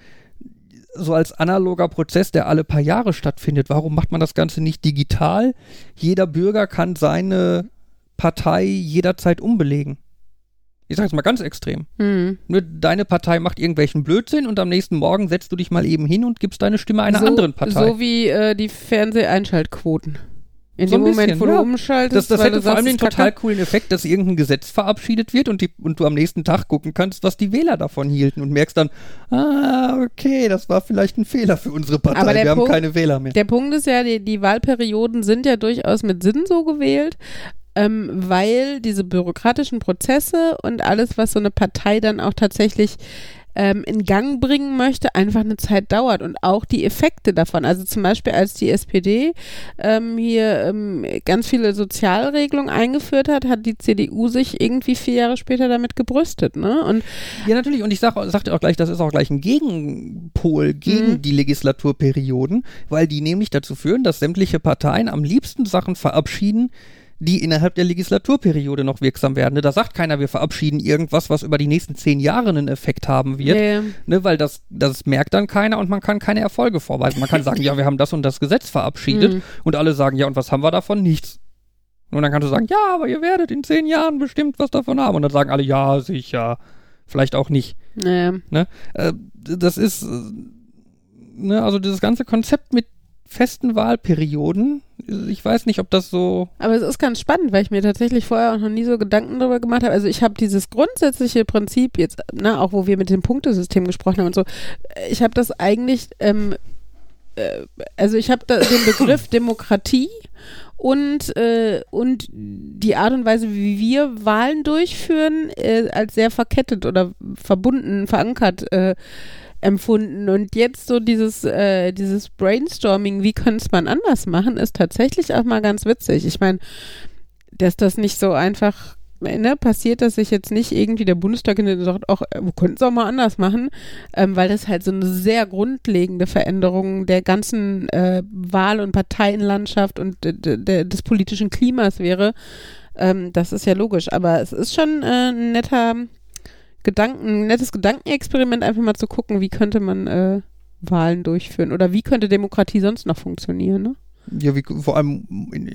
so als analoger Prozess, der alle paar Jahre stattfindet. Warum macht man das Ganze nicht digital? Jeder Bürger kann seine Partei jederzeit umbelegen. Ich sage jetzt mal ganz extrem. Hm. Nur deine Partei macht irgendwelchen Blödsinn und am nächsten Morgen setzt du dich mal eben hin und gibst deine Stimme einer so, anderen Partei. So wie äh, die Fernseheinschaltquoten. In So dem Moment, bisschen, wo ja. du umschaltest, das das hätte vor allem den total Kacke. coolen Effekt, dass irgendein Gesetz verabschiedet wird und, die, und du am nächsten Tag gucken kannst, was die Wähler davon hielten und merkst dann, ah, okay, das war vielleicht ein Fehler für unsere Partei. Wir haben Punkt- keine Wähler mehr. Der Punkt ist ja, die, die Wahlperioden sind ja durchaus mit Sinn so gewählt, ähm, weil diese bürokratischen Prozesse und alles, was so eine Partei dann auch tatsächlich ähm, in Gang bringen möchte, einfach eine Zeit dauert und auch die Effekte davon. Also zum Beispiel, als die SPD ähm, hier ähm, ganz viele Sozialregelungen eingeführt hat, hat die CDU sich irgendwie vier Jahre später damit gebrüstet. Ne? Und Ja, natürlich. Und ich sag, sagte auch gleich, das ist auch gleich ein Gegenpol gegen Mhm. die Legislaturperioden, weil die nämlich dazu führen, dass sämtliche Parteien am liebsten Sachen verabschieden, die innerhalb der Legislaturperiode noch wirksam werden. Ne? Da sagt keiner, wir verabschieden irgendwas, was über die nächsten zehn Jahre einen Effekt haben wird, ja. ne? weil das, das merkt dann keiner und man kann keine Erfolge vorweisen. Man kann sagen, ja, wir haben das und das Gesetz verabschiedet Mhm. und alle sagen, ja, und was haben wir davon? Nichts. Und dann kannst du sagen, ja, aber ihr werdet in zehn Jahren bestimmt was davon haben. Und dann sagen alle, ja, sicher. Vielleicht auch nicht. Naja. Äh, das ist, äh, ne, also dieses ganze Konzept mit festen Wahlperioden, ich weiß nicht, ob das so. Aber es ist ganz spannend, weil ich mir tatsächlich vorher auch noch nie so Gedanken darüber gemacht habe. Also ich habe dieses grundsätzliche Prinzip jetzt, ne, auch wo wir mit dem Punktesystem gesprochen haben und so, ich habe das eigentlich, ähm, äh, also ich habe den Begriff *clears throat* Demokratie und, äh, und die Art und Weise, wie wir Wahlen durchführen, äh, als sehr verkettet oder verbunden, verankert äh, empfunden. Und jetzt so dieses, äh, dieses Brainstorming, wie könnte es man anders machen, ist tatsächlich auch mal ganz witzig. Ich meine, dass das nicht so einfach ne, passiert, dass sich jetzt nicht irgendwie der Bundestag sagt, ach, wir könnten es auch mal anders machen, ähm, weil das halt so eine sehr grundlegende Veränderung der ganzen äh, Wahl- und Parteienlandschaft und de, de, de, des politischen Klimas wäre. Ähm, das ist ja logisch, aber es ist schon äh, ein netter Gedanken, ein nettes Gedankenexperiment, einfach mal zu gucken, wie könnte man äh, Wahlen durchführen oder wie könnte Demokratie sonst noch funktionieren, ne? Ja, wie, vor allem,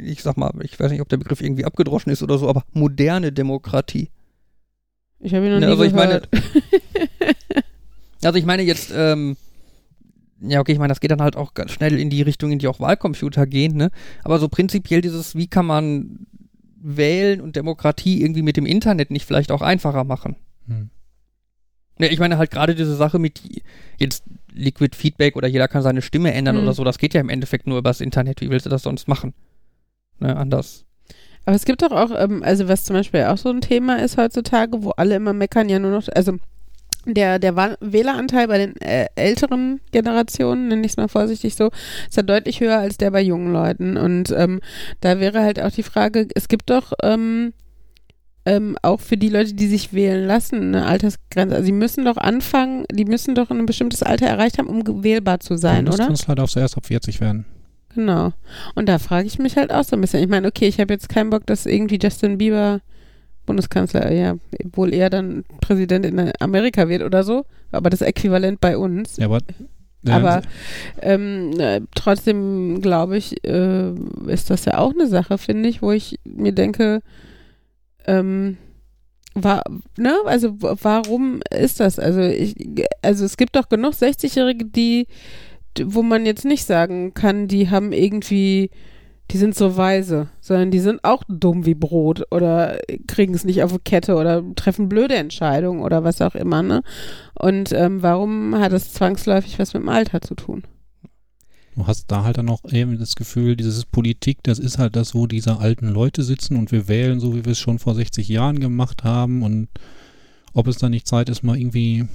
ich sag mal, ich weiß nicht, ob der Begriff irgendwie abgedroschen ist oder so, aber moderne Demokratie. Ich habe ihn noch Ne, nie also ich meine- gehört. *laughs* Also ich meine jetzt, ähm, ja, okay, ich meine, das geht dann halt auch ganz schnell in die Richtung, in die auch Wahlcomputer gehen, ne? Aber so prinzipiell dieses, wie kann man Wählen und Demokratie irgendwie mit dem Internet nicht vielleicht auch einfacher machen? Hm. Ne, ich meine halt gerade diese Sache mit jetzt Liquid Feedback oder jeder kann seine Stimme ändern Mhm. oder so, das geht ja im Endeffekt nur übers Internet. Wie willst du das sonst machen? Ne, anders. Aber es gibt doch auch, ähm, also was zum Beispiel auch so ein Thema ist heutzutage, wo alle immer meckern, ja nur noch, also der, der Wähleranteil bei den äh, älteren Generationen, nenne ich es mal vorsichtig so, ist ja deutlich höher als der bei jungen Leuten. Und ähm, da wäre halt auch die Frage, es gibt doch ähm, ähm, auch für die Leute, die sich wählen lassen, eine Altersgrenze. Also sie müssen doch anfangen, die müssen doch ein bestimmtes Alter erreicht haben, um wählbar zu sein, oder? Bundeskanzler darf erst ab 40 werden. Genau. Und da frage ich mich halt auch so ein bisschen. Ich meine, okay, ich habe jetzt keinen Bock, dass irgendwie Justin Bieber Bundeskanzler, ja, wohl eher dann Präsident in Amerika wird oder so, aber das Äquivalent bei uns. Ja, aber, äh, Aber ähm, äh, trotzdem glaube ich, äh, ist das ja auch eine Sache, finde ich, wo ich mir denke, ähm, war, ne, also warum ist das? Also ich, also es gibt doch genug 60-Jährige, die, wo man jetzt nicht sagen kann, die haben irgendwie, die sind so weise, sondern die sind auch dumm wie Brot oder kriegen es nicht auf die Kette oder treffen blöde Entscheidungen oder was auch immer, ne? Und ähm, warum hat es zwangsläufig was mit dem Alter zu tun? Du hast da halt dann auch eben das Gefühl, dieses Politik, das ist halt das, wo diese alten Leute sitzen und wir wählen, so wie wir es schon vor 60 Jahren gemacht haben. Und ob es dann nicht Zeit ist, mal irgendwie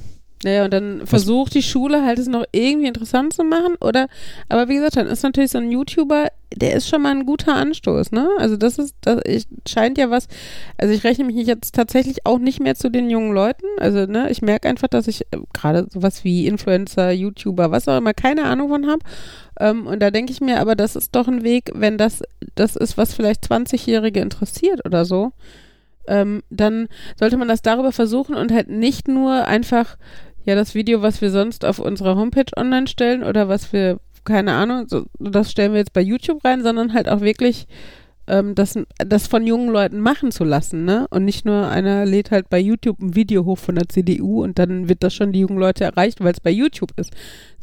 Naja, und dann versucht die Schule halt es noch irgendwie interessant zu machen, oder? Aber wie gesagt, dann ist natürlich so ein YouTuber, der ist schon mal ein guter Anstoß, ne? Also das ist, das ich, scheint ja was, also ich rechne mich jetzt tatsächlich auch nicht mehr zu den jungen Leuten, also ne, ich merke einfach, dass ich äh, gerade sowas wie Influencer, YouTuber, was auch immer, keine Ahnung von habe. Ähm, und da denke ich mir, aber das ist doch ein Weg, wenn das das ist, was vielleicht 20-Jährige interessiert oder so, ähm, dann sollte man das darüber versuchen und halt nicht nur einfach ja, das Video, was wir sonst auf unserer Homepage online stellen oder was wir, keine Ahnung, so, das stellen wir jetzt bei YouTube rein, sondern halt auch wirklich ähm, das, das von jungen Leuten machen zu lassen, ne? Und nicht nur einer lädt halt bei YouTube ein Video hoch von der CDU und dann wird das schon die jungen Leute erreicht, weil es bei YouTube ist.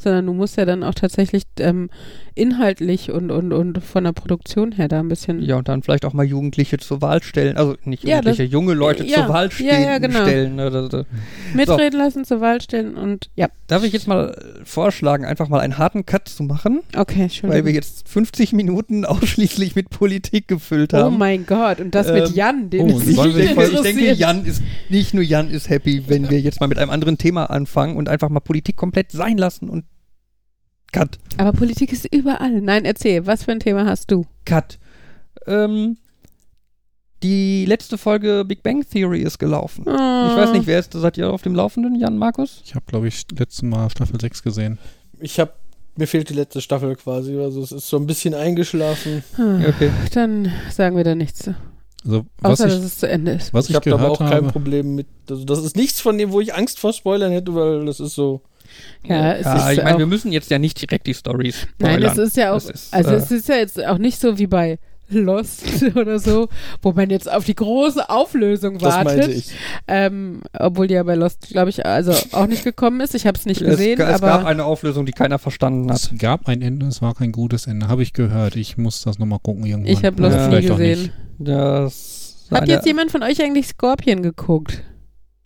Sondern du musst ja dann auch tatsächlich ähm, inhaltlich und, und, und von der Produktion her da ein bisschen. Ja, und dann vielleicht auch mal Jugendliche zur Wahl stellen. Also nicht Ja, Jugendliche, junge Leute ja, zur Wahl ja, stehen, ja, genau. stellen. Ne? Das, das. Mitreden lassen, zur Wahl stellen und ja, Darf ich jetzt mal äh, vorschlagen, einfach mal einen harten Cut zu machen, okay, Entschuldigung. weil wir jetzt 50 Minuten *laughs* ausschließlich mit Politik gefüllt Oh haben. mein Gott, und das mit Ähm, Jan, den oh, ich, denke, ich denke. Jan ist, nicht nur Jan ist happy, wenn wir jetzt mal mit einem anderen Thema anfangen und einfach mal Politik komplett sein lassen und Cut. Aber Politik ist überall. Nein, erzähl, was für ein Thema hast du? Cut. Ähm, die letzte Folge Big Bang Theory ist gelaufen. Ich weiß nicht, wer ist, seid ihr auf dem Laufenden, Jan, Markus? Ich habe, glaube ich, letztes Mal Staffel 6 gesehen. Ich habe mir fehlt die letzte Staffel quasi. Also es ist so ein bisschen eingeschlafen. Okay. Dann sagen wir da nichts. Also, was Außer, dass ich, es zu Ende ist. was Ich ich, habe da aber auch kein habe, Problem mit. Also das ist nichts von dem, wo ich Angst vor Spoilern hätte, weil das ist so. Ja, es ja ist ich meine, wir müssen jetzt ja nicht direkt die Stories Nein, es ist ja auch, Das ist, also äh, es ist ja jetzt auch nicht so wie bei Lost *laughs* oder so, wo man jetzt auf die große Auflösung wartet. Ähm, obwohl die ja bei Lost, glaube ich, also auch nicht gekommen ist. Ich habe es nicht gesehen, es, es gab eine Auflösung, die keiner verstanden hat. es gab ein Ende, es war kein gutes Ende. Habe ich gehört. Ich muss das nochmal gucken irgendwann. ich habe Lost Ja, nie vielleicht auch gesehen. Hat jetzt jemand von euch eigentlich Scorpion geguckt?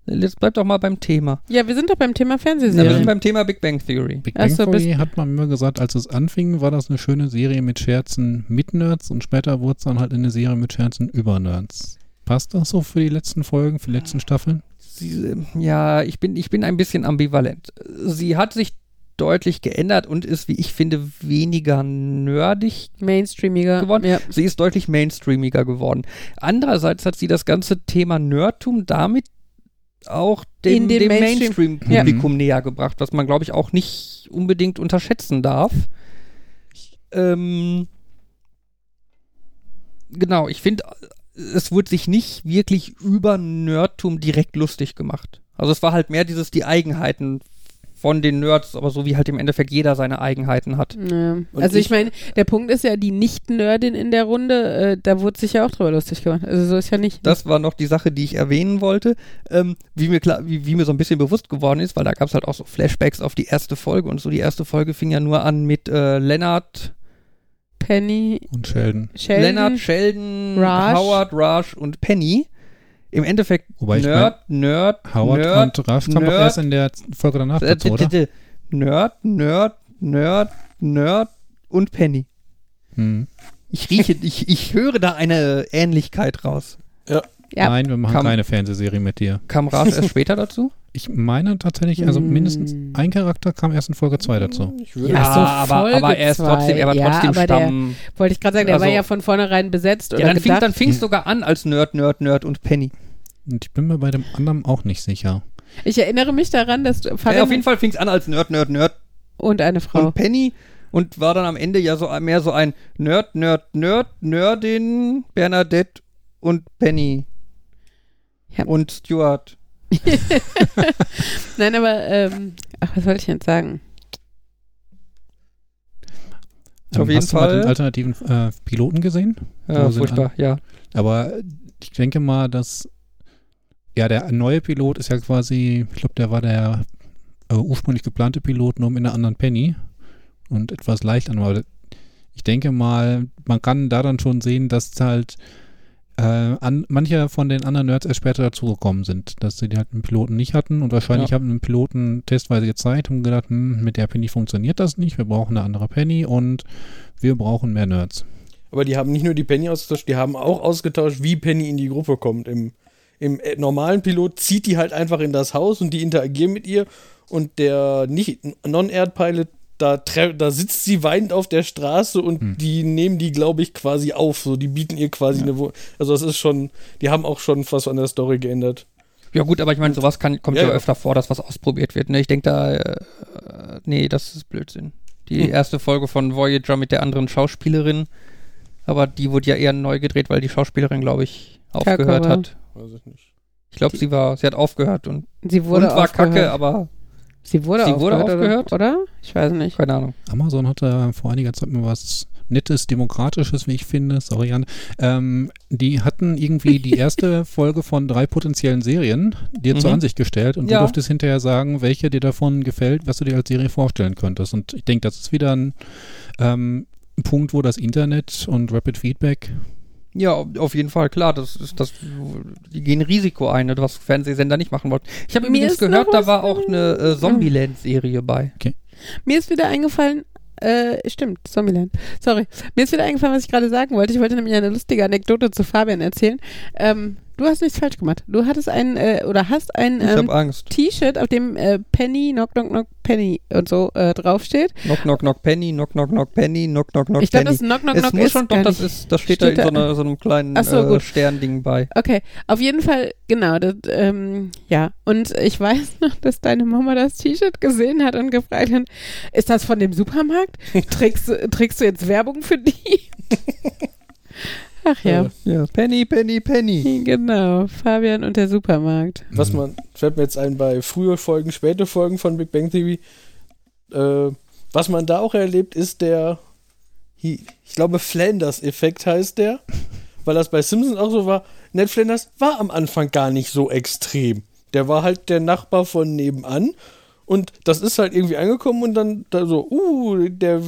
Jetzt bleibt doch mal beim Thema. Ja, wir sind doch beim Thema Na, wir Fernsehserien. sind beim Thema Big Bang Theory. Big Bang so, Theory hat man immer gesagt, als es anfing, war das eine schöne Serie mit Scherzen mit Nerds und später wurde es dann halt eine Serie mit Scherzen über Nerds. Passt das so für die letzten Folgen, für die letzten Staffeln? Sie, ja, ich bin, ich bin ein bisschen ambivalent. Sie hat sich deutlich geändert und ist, wie ich finde, weniger nerdig. Mainstreamiger. Geworden. Ja. Sie ist deutlich mainstreamiger geworden. Andererseits hat sie das ganze Thema Nerdtum damit auch dem, dem Mainstream- Mainstream-Publikum näher gebracht, was man, glaube ich, auch nicht unbedingt unterschätzen darf. Ähm, genau, ich finde, es wurde sich nicht wirklich über Nerdtum direkt lustig gemacht. Also es war halt mehr dieses, die Eigenheiten von den Nerds, aber so wie halt im Endeffekt jeder seine Eigenheiten hat. Ja. Also ich, ich- meine, der Punkt ist ja, die Nicht-Nerdin in der Runde, äh, da wurde sich ja auch drüber lustig gemacht. Also so ist ja nicht. Das war noch die Sache, die ich erwähnen wollte. Ähm, wie, mir klar, wie, wie mir so ein bisschen bewusst geworden ist, weil da gab es halt auch so Flashbacks auf die erste Folge und so. Die erste Folge fing ja nur an mit äh, Leonard, Penny, Und Sheldon. Sheldon. Leonard, Sheldon, Raj. Howard, Raj und Penny. Im Endeffekt Wobei ich Nerd, Nerd, Howard Nerd, und Ralph kam doch erst in der Folge danach äh, dazu, oder? Nerd, Nerd, Nerd, Nerd und Penny. Hm. Ich rieche, ich, ich höre da eine Ähnlichkeit raus. Ja. Nein, wir machen Kam- keine Fernsehserie mit dir. Kam Raj erst später dazu? Ich meine tatsächlich, also Hm. mindestens ein Charakter kam erst in Folge 2 dazu. Ich würde Ja, so aber, aber er ist zwei. trotzdem, er war Ja, trotzdem aber der- Stamm. Wollte ich gerade sagen, der Also- war ja von vornherein besetzt oder Ja, dann fing gedacht. dann fing's sogar an als Nerd, Nerd, Nerd und Penny. Und ich bin mir bei dem anderen auch nicht sicher. ich erinnere mich daran, dass du Ja, Fabian auf jeden Fall fing's an als Nerd, Nerd, Nerd und eine Frau. und Penny und war dann am Ende ja so mehr so ein Nerd, Nerd, Nerd, Nerdin, Bernadette und Penny. Ja. Und Stuart. *laughs* Nein, aber ähm, ach, was wollte ich jetzt sagen? Auf jeden hast du mal Fall. den alternativen äh, Piloten gesehen? Ja, furchtbar, ja. Aber ich denke mal, dass ja der neue Pilot ist ja quasi, ich glaube, der war der äh, ursprünglich geplante Pilot, nur mit einer anderen Penny und etwas leicht an. Aber ich denke mal, man kann da dann schon sehen, dass halt äh, an, manche von den anderen Nerds erst später dazugekommen sind, dass sie halt einen Piloten nicht hatten und wahrscheinlich Ja. haben einen Piloten testweise gezeigt und gedacht, hm, mit der Penny funktioniert das nicht, wir brauchen eine andere Penny und wir brauchen mehr Nerds. Aber die haben nicht nur die Penny ausgetauscht, die haben auch ausgetauscht, wie Penny in die Gruppe kommt. Im, im äh, normalen Pilot zieht die halt einfach in das Haus und die interagieren mit ihr. Und der nicht Non-Erd-Pilot, da, tre- da sitzt sie weinend auf der Straße und Hm. die nehmen die, glaube ich, quasi auf. So, die bieten ihr quasi eine Wohnung. Also, das ist schon, die haben auch schon was an der Story geändert. Ja gut, aber ich meine, sowas kann, kommt Ja, ja, ja. öfter vor, dass was ausprobiert wird. Ne? Ich denke da, äh, nee, das ist Blödsinn. Die Hm. erste Folge von Voyager mit der anderen Schauspielerin, aber die wurde ja eher neu gedreht, weil die Schauspielerin, glaube ich, aufgehört war. hat. Weiß ich nicht. Ich glaube, sie war, sie hat aufgehört und, Sie wurde und war aufgehört. kacke, aber Sie wurde Sie wurde aufgehört, aufgehört? Oder? oder? Ich weiß nicht. keine Ahnung. Amazon hat da vor einiger Zeit mal was Nettes, Demokratisches, wie ich finde. Sorry, Jan. Ähm, die hatten irgendwie die *laughs* erste Folge von drei potenziellen Serien dir zur Mhm. Ansicht gestellt und Ja. du durftest hinterher sagen, welche dir davon gefällt, was du dir als Serie vorstellen könntest. Und ich denke, das ist wieder ein ähm, Punkt, wo das Internet und Rapid Feedback Ja, auf jeden Fall, klar, das ist das, die gehen Risiko ein, ne, was Fernsehsender nicht machen wollten. Ich habe Mir übrigens gehört, da war auch eine äh, Zombieland-Serie bei. Mir ist wieder eingefallen, äh, stimmt, Zombieland. Sorry. Mir ist wieder eingefallen, was ich gerade sagen wollte. Ich wollte nämlich eine lustige Anekdote zu Fabian erzählen. Ähm, Du hast nichts falsch gemacht. Du hattest ein äh, oder hast ein Ich ähm. T-Shirt, auf dem äh, Penny, Knock Knock Knock Penny und so äh, draufsteht. Knock, knock, knock, Penny, knock, knock, knock, Penny, knock, knock, knock, ich glaube, Penny. das Knock Knock es Knock muss ist schon, doch, das ist, das steht, Steht da in so, einer, so einem kleinen so, äh. Sternding bei. Okay, auf jeden Fall, genau, das, ähm, ja. Und ich weiß *laughs* noch, dass deine Mama das T-Shirt gesehen hat und gefragt hat, ist das von dem Supermarkt? *laughs* Trägst, trägst du jetzt Werbung für die? *laughs* Ach ja, Ja, Penny, Penny, Penny. genau, Fabian und der Supermarkt. Was man, fällt mir jetzt ein bei frühe Folgen, späte Folgen von Big Bang Theory, äh, was man da auch erlebt, ist der, ich glaube, Flanders-Effekt heißt der, weil das bei Simpsons auch so war. Ned Flanders war am Anfang gar nicht so extrem. Der war halt der Nachbar von nebenan und das ist halt irgendwie angekommen und dann da so, uh, der,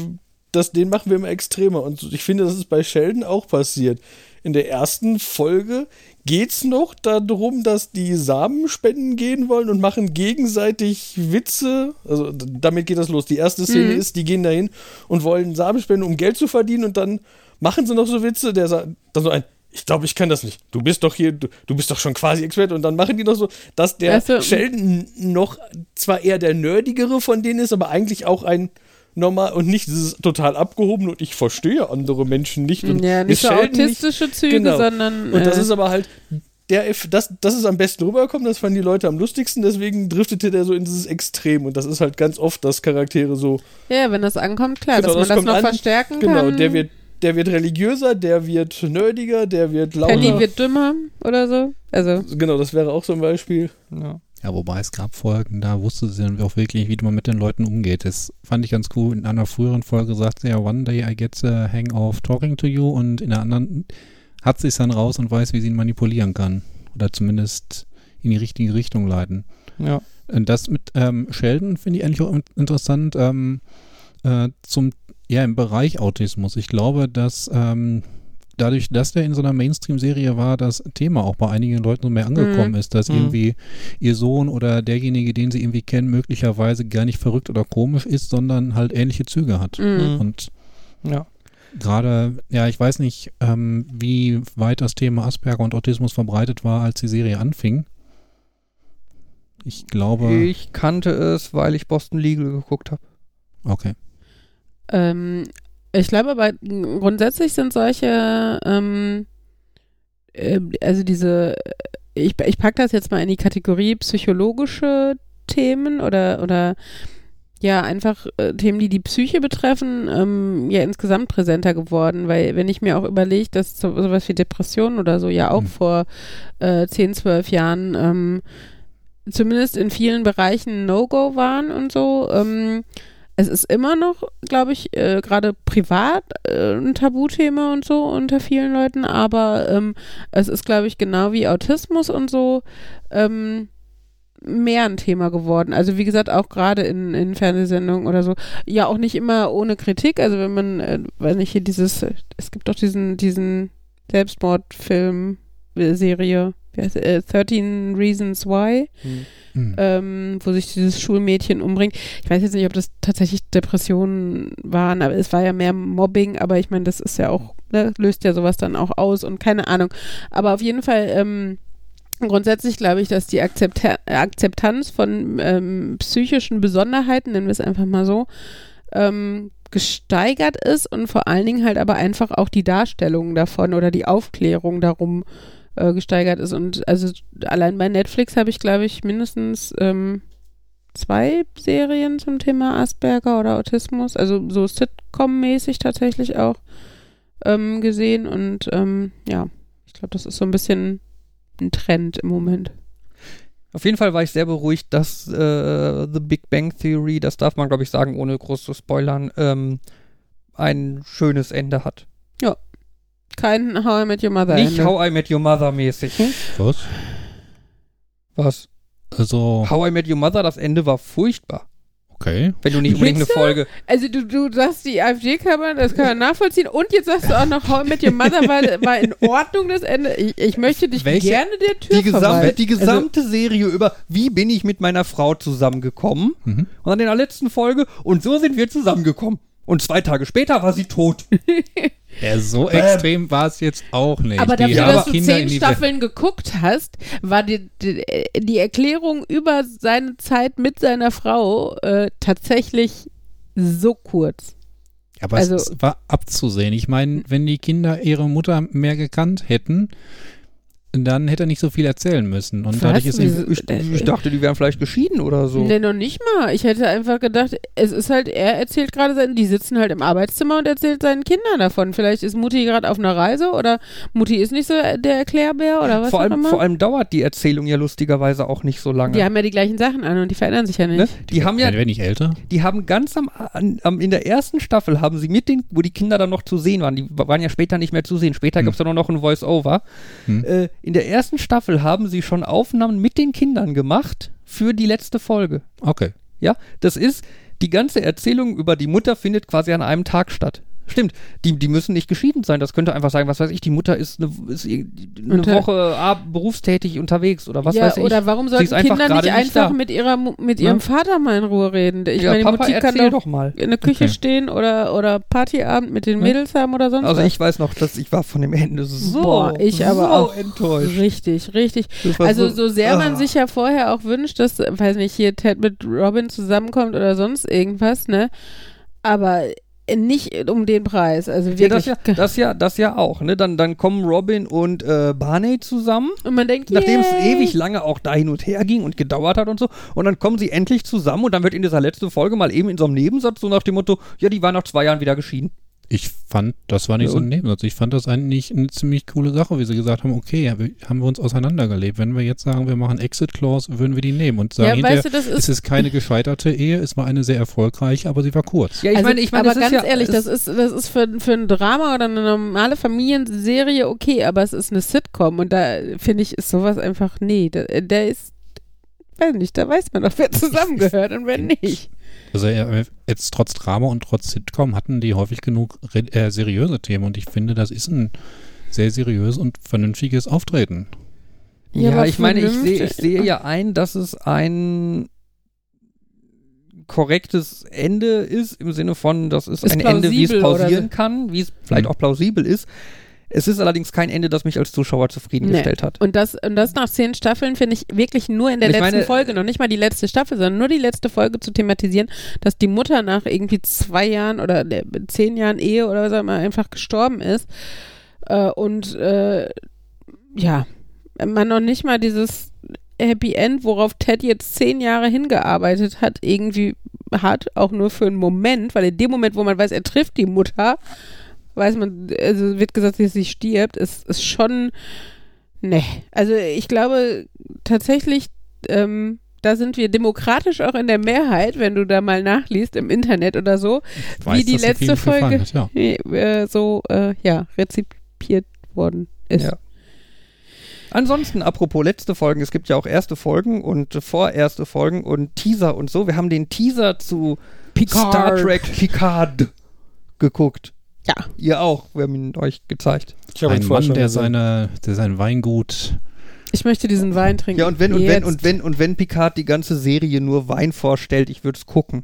das, den machen wir immer extremer. Und ich finde, das ist bei Sheldon auch passiert. In der ersten Folge geht's noch darum, dass die Samen spenden gehen wollen und machen gegenseitig Witze. Also damit geht das los. Die erste Szene Mhm. ist, die gehen dahin und wollen Samen spenden, um Geld zu verdienen und dann machen sie noch so Witze. Der sagt dann so ein, ich glaube, ich kann das nicht. Du bist doch hier, du, du bist doch schon quasi Experte. Und dann machen die noch so, dass der Ach so. Sheldon noch zwar eher der nerdigere von denen ist, aber eigentlich auch ein normal und nicht dieses total abgehoben und ich verstehe andere Menschen nicht. Und Ja, nicht so autistische Züge, Genau. sondern. und das äh, ist aber halt, der, das, das ist am besten rüberkommen, das fanden die Leute am lustigsten, deswegen driftete der so in dieses Extrem. Und das ist halt ganz oft, dass Charaktere so, ja, wenn das ankommt, klar, Genau, dass man das das kommt noch an. verstärken genau, kann. der wird, der wird religiöser, der wird nerdiger, der wird lauter. Penny wird dümmer oder so. Also, genau, das wäre auch so ein Beispiel. Ja. Ja, wobei es gab Folgen, da wusste sie dann auch wirklich, wie man mit den Leuten umgeht. Das fand ich ganz cool. In einer früheren Folge sagt sie ja, one day I get the hang of talking to you und in der anderen hat sie es dann raus und weiß, wie sie ihn manipulieren kann. Oder zumindest in die richtige Richtung leiten. ja. Und das mit ähm, Sheldon finde ich eigentlich auch in- interessant ähm, äh, zum, ja, im Bereich Autismus. Ich glaube, dass ähm, dadurch, dass der in so einer Mainstream-Serie war, das Thema auch bei einigen Leuten so mehr angekommen ist, dass Mhm. irgendwie ihr Sohn oder derjenige, den sie irgendwie kennen, möglicherweise gar nicht verrückt oder komisch ist, sondern halt ähnliche Züge hat. mh. Und ja. gerade, ja, ich weiß nicht, ähm, wie weit das Thema Asperger und Autismus verbreitet war, als die Serie anfing. Ich glaube, Ich kannte es, weil ich Boston Legal geguckt habe. okay. Ähm, ich glaube aber grundsätzlich sind solche, ähm, äh, also diese, ich, ich packe das jetzt mal in die Kategorie psychologische Themen oder, oder ja, einfach äh, Themen, die die Psyche betreffen, ähm, ja insgesamt präsenter geworden, weil wenn ich mir auch überlege, dass so, sowas wie Depressionen oder so ja auch Mhm. vor äh, 10, 12 Jahren ähm, zumindest in vielen Bereichen No-Go waren und so, ähm, es ist immer noch, glaube ich, äh, gerade privat äh, ein Tabuthema und so unter vielen Leuten, aber ähm, es ist, glaube ich, genau wie Autismus und so ähm, mehr ein Thema geworden. Also wie gesagt, auch gerade in, in Fernsehsendungen oder so. Ja, auch nicht immer ohne Kritik. Also wenn man, äh, weiß nicht, hier dieses, es gibt doch diesen, diesen Selbstmordfilm, Serie, äh, 13 Reasons Why Hm. ähm, wo sich dieses Schulmädchen umbringt. Ich weiß jetzt nicht, ob das tatsächlich Depressionen waren, aber es war ja mehr Mobbing, aber ich meine, das ist ja auch, ne, löst ja sowas dann auch aus und keine Ahnung. Aber auf jeden Fall, ähm, grundsätzlich glaube ich, dass die Akzepta Akzeptanz von ähm, psychischen Besonderheiten, nennen wir es einfach mal so, ähm, gesteigert ist und vor allen Dingen halt aber einfach auch die Darstellung davon oder die Aufklärung darum äh, gesteigert ist. Und also allein bei Netflix habe ich, glaube ich, mindestens ähm, zwei Serien zum Thema Asperger oder Autismus, also so Sitcom-mäßig tatsächlich auch ähm, gesehen. Und ähm, ja, ich glaube, das ist so ein bisschen ein Trend im Moment. Auf jeden Fall war ich sehr beruhigt, dass äh, The Big Bang Theory, das darf man glaube ich sagen, ohne groß zu spoilern, ähm, ein schönes Ende hat. Kein How I Met Your Mother. Nicht Ende. How I Met Your Mother mäßig. Was? Was? Also, How I Met Your Mother, das Ende war furchtbar. okay. Wenn du nicht unbedingt eine? Folge. Also du, du sagst, die AfD kann man, das kann man nachvollziehen und jetzt sagst du auch noch, How I Met Your Mother war, war in Ordnung das Ende. Ich, ich möchte dich Welche- gerne der Tür Die gesamte, verweisen. die gesamte Serie über, wie bin ich mit meiner Frau zusammengekommen? Mhm. Und dann in der letzten Folge, und so sind wir zusammengekommen. Und zwei Tage später war sie tot. *laughs* Ja, so extrem war es jetzt auch nicht. Aber Die dafür, dass du Kinder zehn in die Staffeln geguckt hast, war die, die, die Erklärung über seine Zeit mit seiner Frau äh, tatsächlich so kurz. Aber Also- es war abzusehen. Ich meine, wenn die Kinder ihre Mutter mehr gekannt hätten, dann hätte er nicht so viel erzählen müssen. Und dadurch ist Wieso- ihm, Ich, ich dachte, die wären vielleicht geschieden oder so. Nee, noch nicht mal. Ich hätte einfach gedacht, es ist halt, er erzählt gerade seinen, die sitzen halt im Arbeitszimmer und erzählt seinen Kindern davon. Vielleicht ist Mutti gerade auf einer Reise oder Mutti ist nicht so der Erklärbär oder was vor, auch allem, immer. vor allem dauert die Erzählung ja lustigerweise auch nicht so lange. die haben ja die gleichen Sachen an und die verändern sich ja nicht. ne? Die haben ja wenn nicht älter. die haben ganz am, an, am in der ersten Staffel haben sie mit den, wo die Kinder dann noch zu sehen waren, die waren ja später nicht mehr zu sehen. Später Hm. gab es dann nur noch ein Voice-Over. Hm. Äh, in der ersten Staffel haben sie schon Aufnahmen mit den Kindern gemacht für die letzte Folge. Okay. Ja, das ist die ganze Erzählung über die Mutter findet quasi an einem Tag statt. Stimmt, die, die müssen nicht geschieden sein. Das könnte einfach sagen, was weiß ich, die Mutter ist eine, ist eine Unter- Woche ah, berufstätig unterwegs oder was ja, weiß ich. oder warum sollten Kinder nicht nicht einfach da. mit ihrer mit Ne? ihrem Vater mal in Ruhe reden? Ich ja, meine, die Mutti kann doch doch mal. in der Küche Okay. stehen oder, oder Partyabend mit den Ne? Mädels haben oder sonst Also was. ich weiß noch, dass ich war von dem Ende so, Boah, ich aber so auch enttäuscht. Richtig, richtig. Also so sehr man ah. sich ja vorher auch wünscht, dass, weiß nicht, hier Ted mit Robin zusammenkommt oder sonst irgendwas, ne? Aber nicht um den Preis. Also Ja, wirklich. das ja, das ja, das ja auch, ne? Dann, dann kommen Robin und äh, Barney zusammen, und man denkt, nachdem es ewig lange auch da hin und her ging und gedauert hat und so. Und dann kommen sie endlich zusammen und dann wird in dieser letzten Folge mal eben in so einem Nebensatz so nach dem Motto, ja, die waren nach zwei Jahren wieder geschieden. Ich fand, das war nicht Ja, so ein? Nebensatz. Ich fand das eigentlich eine ziemlich coole Sache, wie sie gesagt haben, okay, haben wir uns auseinandergelebt. Wenn wir jetzt sagen, wir machen Exit Clause, würden wir die nehmen und sagen Ja, hinterher, weißt du, das es ist. ist keine gescheiterte Ehe, es war eine sehr erfolgreiche, aber sie war kurz. Ja, ich also, meine, ich meine, aber das ganz ist ja, ehrlich, das ist, das ist für, für ein Drama oder eine normale Familienserie okay, aber es ist eine Sitcom und da finde ich, ist sowas einfach, nee, der, der ist, weiß nicht, da weiß man doch, wer *laughs* zusammengehört und wer nicht. Also äh, jetzt trotz Drama und trotz Sitcom hatten die häufig genug äh, seriöse Themen und ich finde, das ist ein sehr seriöses und vernünftiges Auftreten. Ja, Ja, ich meine, ich sehe, ich sehe ja ein, dass es ein korrektes Ende ist, im Sinne von, das ist, Ist ein Ende, wie es oder pausieren so. kann, wie es vielleicht Mhm. auch plausibel ist. Es ist allerdings kein Ende, das mich als Zuschauer zufriedengestellt hat. Und das, und das nach zehn Staffeln finde ich wirklich nur in der Ich letzten meine- Folge, noch nicht mal die letzte Staffel, sondern nur die letzte Folge zu thematisieren, dass die Mutter nach irgendwie zwei Jahren oder äh, zehn Jahren Ehe oder was auch immer einfach gestorben ist. Äh, und äh, ja, man noch nicht mal dieses Happy End, worauf Ted jetzt zehn Jahre hingearbeitet hat, irgendwie hat, auch nur für einen Moment, weil in dem Moment, wo man weiß, er trifft die Mutter, weiß man, also wird gesagt, dass sie stirbt, ist, ist schon, ne. Also ich glaube tatsächlich, ähm, da sind wir demokratisch auch in der Mehrheit, wenn du da mal nachliest im Internet oder so, weiß, wie die letzte Folge Hat, ja. *laughs* äh, so, äh, ja, rezipiert worden ist. Ja. Ansonsten, apropos letzte Folgen, es gibt ja auch erste Folgen und vorerste Folgen und Teaser und so. Wir haben den Teaser zu Picard. Star Trek Picard geguckt. Ja. Ihr auch, wir haben ihn euch gezeigt. Ich habe ihn Ein vorher Mann, schon der, gesehen. seine, der sein Weingut Ich möchte diesen Wein trinken. Ja, und wenn, und wenn, und wenn, und wenn Picard die ganze Serie nur Wein vorstellt, ich würde es gucken.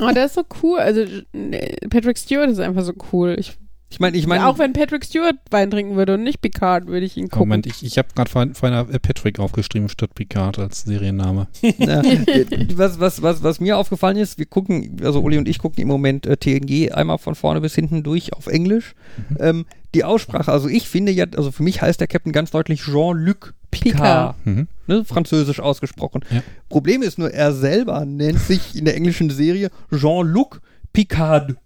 Oh, der ist so cool. Also äh, Patrick Stewart ist einfach so cool. Ich, Ich meine, ich meine, auch wenn Patrick Stewart Wein trinken würde und nicht Picard, würde ich ihn gucken. Moment, ich, ich habe gerade vorhin vorhin, äh, Patrick aufgeschrieben statt Picard als Serienname. *laughs* Ja, was, was, was, was mir aufgefallen ist, wir gucken, also Uli und ich gucken im Moment äh, TNG einmal von vorne bis hinten durch auf Englisch. Mhm. Ähm, die Aussprache, also ich finde ja, also für mich heißt der Captain ganz deutlich Jean-Luc Picard, Picard. Mhm. Ne, französisch ausgesprochen. Ja. Problem ist nur, er selber nennt sich in der englischen Serie Jean-Luc Picard.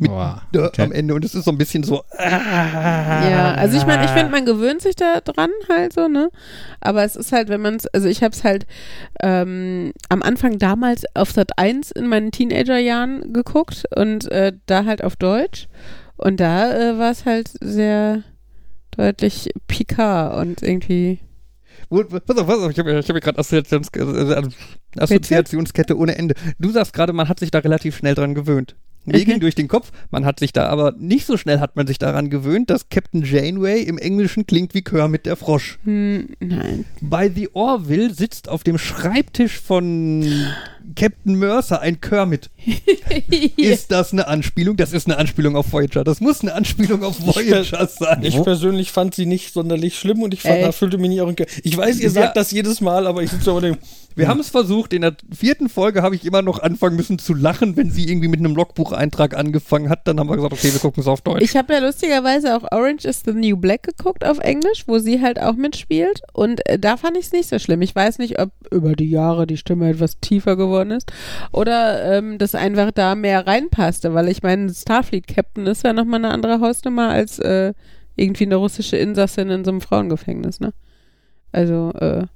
Mit Boah, okay. am Ende und es ist so ein bisschen so. Ja, also ich meine, ich finde, man gewöhnt sich da dran halt so, ne? Aber es ist halt, wenn man es, also ich habe es halt ähm, am Anfang damals auf Sat 1 in meinen Teenagerjahren geguckt und äh, da halt auf Deutsch. Und da äh, war es halt sehr deutlich Picard und irgendwie. Pass auf, pass auf, ich habe ich hab hier gerade Assoziations äh, Assoziationskette ohne Ende. Du sagst gerade, man hat sich da relativ schnell dran gewöhnt. Mir ging durch den Kopf, man hat sich da aber nicht so schnell hat man sich daran gewöhnt, dass Captain Janeway im Englischen klingt wie Kermit der Frosch. Hm, nein. Bei The Orville sitzt auf dem Schreibtisch von Captain Mercer ein Kermit. *laughs* Ist das eine Anspielung? Das ist eine Anspielung auf Voyager. Das muss eine Anspielung auf Voyager sein. Ich persönlich fand sie nicht sonderlich schlimm und ich fand, da fühlte mich nicht auch in Ich weiß, ihr sagt Ja. das jedes Mal, aber ich sitze aber dem. Wir haben es versucht. In der vierten Folge habe ich immer noch anfangen müssen zu lachen, wenn sie irgendwie mit einem Logbucheintrag angefangen hat. Dann haben wir gesagt, okay, wir gucken es auf Deutsch. Ich habe ja lustigerweise auch Orange is the New Black geguckt auf Englisch, wo sie halt auch mitspielt. Und äh, da fand ich es nicht so schlimm. Ich weiß nicht, ob über die Jahre die Stimme etwas tiefer geworden ist oder ähm, das einfach da mehr reinpasste, weil ich meine, Starfleet Captain ist ja nochmal eine andere Hausnummer als äh, irgendwie eine russische Insassin in so einem Frauengefängnis, ne? Also, äh,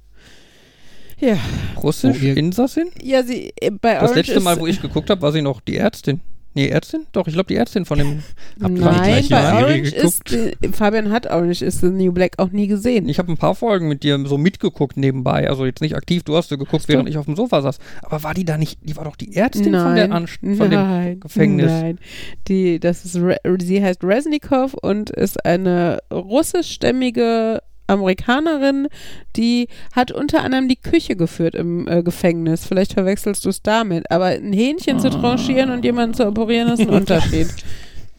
ja. Russisch, Oh, Insassin? Ja, sie äh, bei Das Orange letzte Mal, wo ich geguckt habe, war sie noch die Ärztin. Nee, Ärztin? Doch, ich glaube die Ärztin von dem. *laughs* Nein, bei Orange geguckt? ist Fabian hat Orange is the New Black auch nie gesehen. Ich habe ein paar Folgen mit dir so mitgeguckt nebenbei. Also jetzt nicht aktiv, du hast sie geguckt, so. während ich auf dem Sofa saß. Aber war die da nicht, die war doch die Ärztin von, der Anst von dem nein, Gefängnis. Nein, die, das ist, Re sie heißt Resnikov und ist eine russischstämmige Amerikanerin, die hat unter anderem die Küche geführt im äh, Gefängnis. Vielleicht verwechselst du es damit. Aber ein Hähnchen zu tranchieren und jemanden zu operieren ist ein *laughs* Unterschied.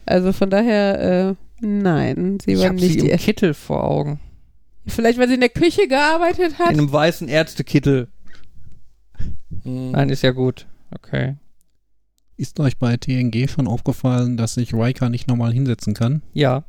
Also von daher, äh, nein, sie Ich war habe sie nicht im die. Kittel vor Augen. Vielleicht, weil sie in der Küche gearbeitet In hat. einem weißen Ärztekittel. Hm. Nein, ist ja gut. Okay. Ist euch bei TNG schon aufgefallen, dass sich Riker nicht normal hinsetzen kann? Ja.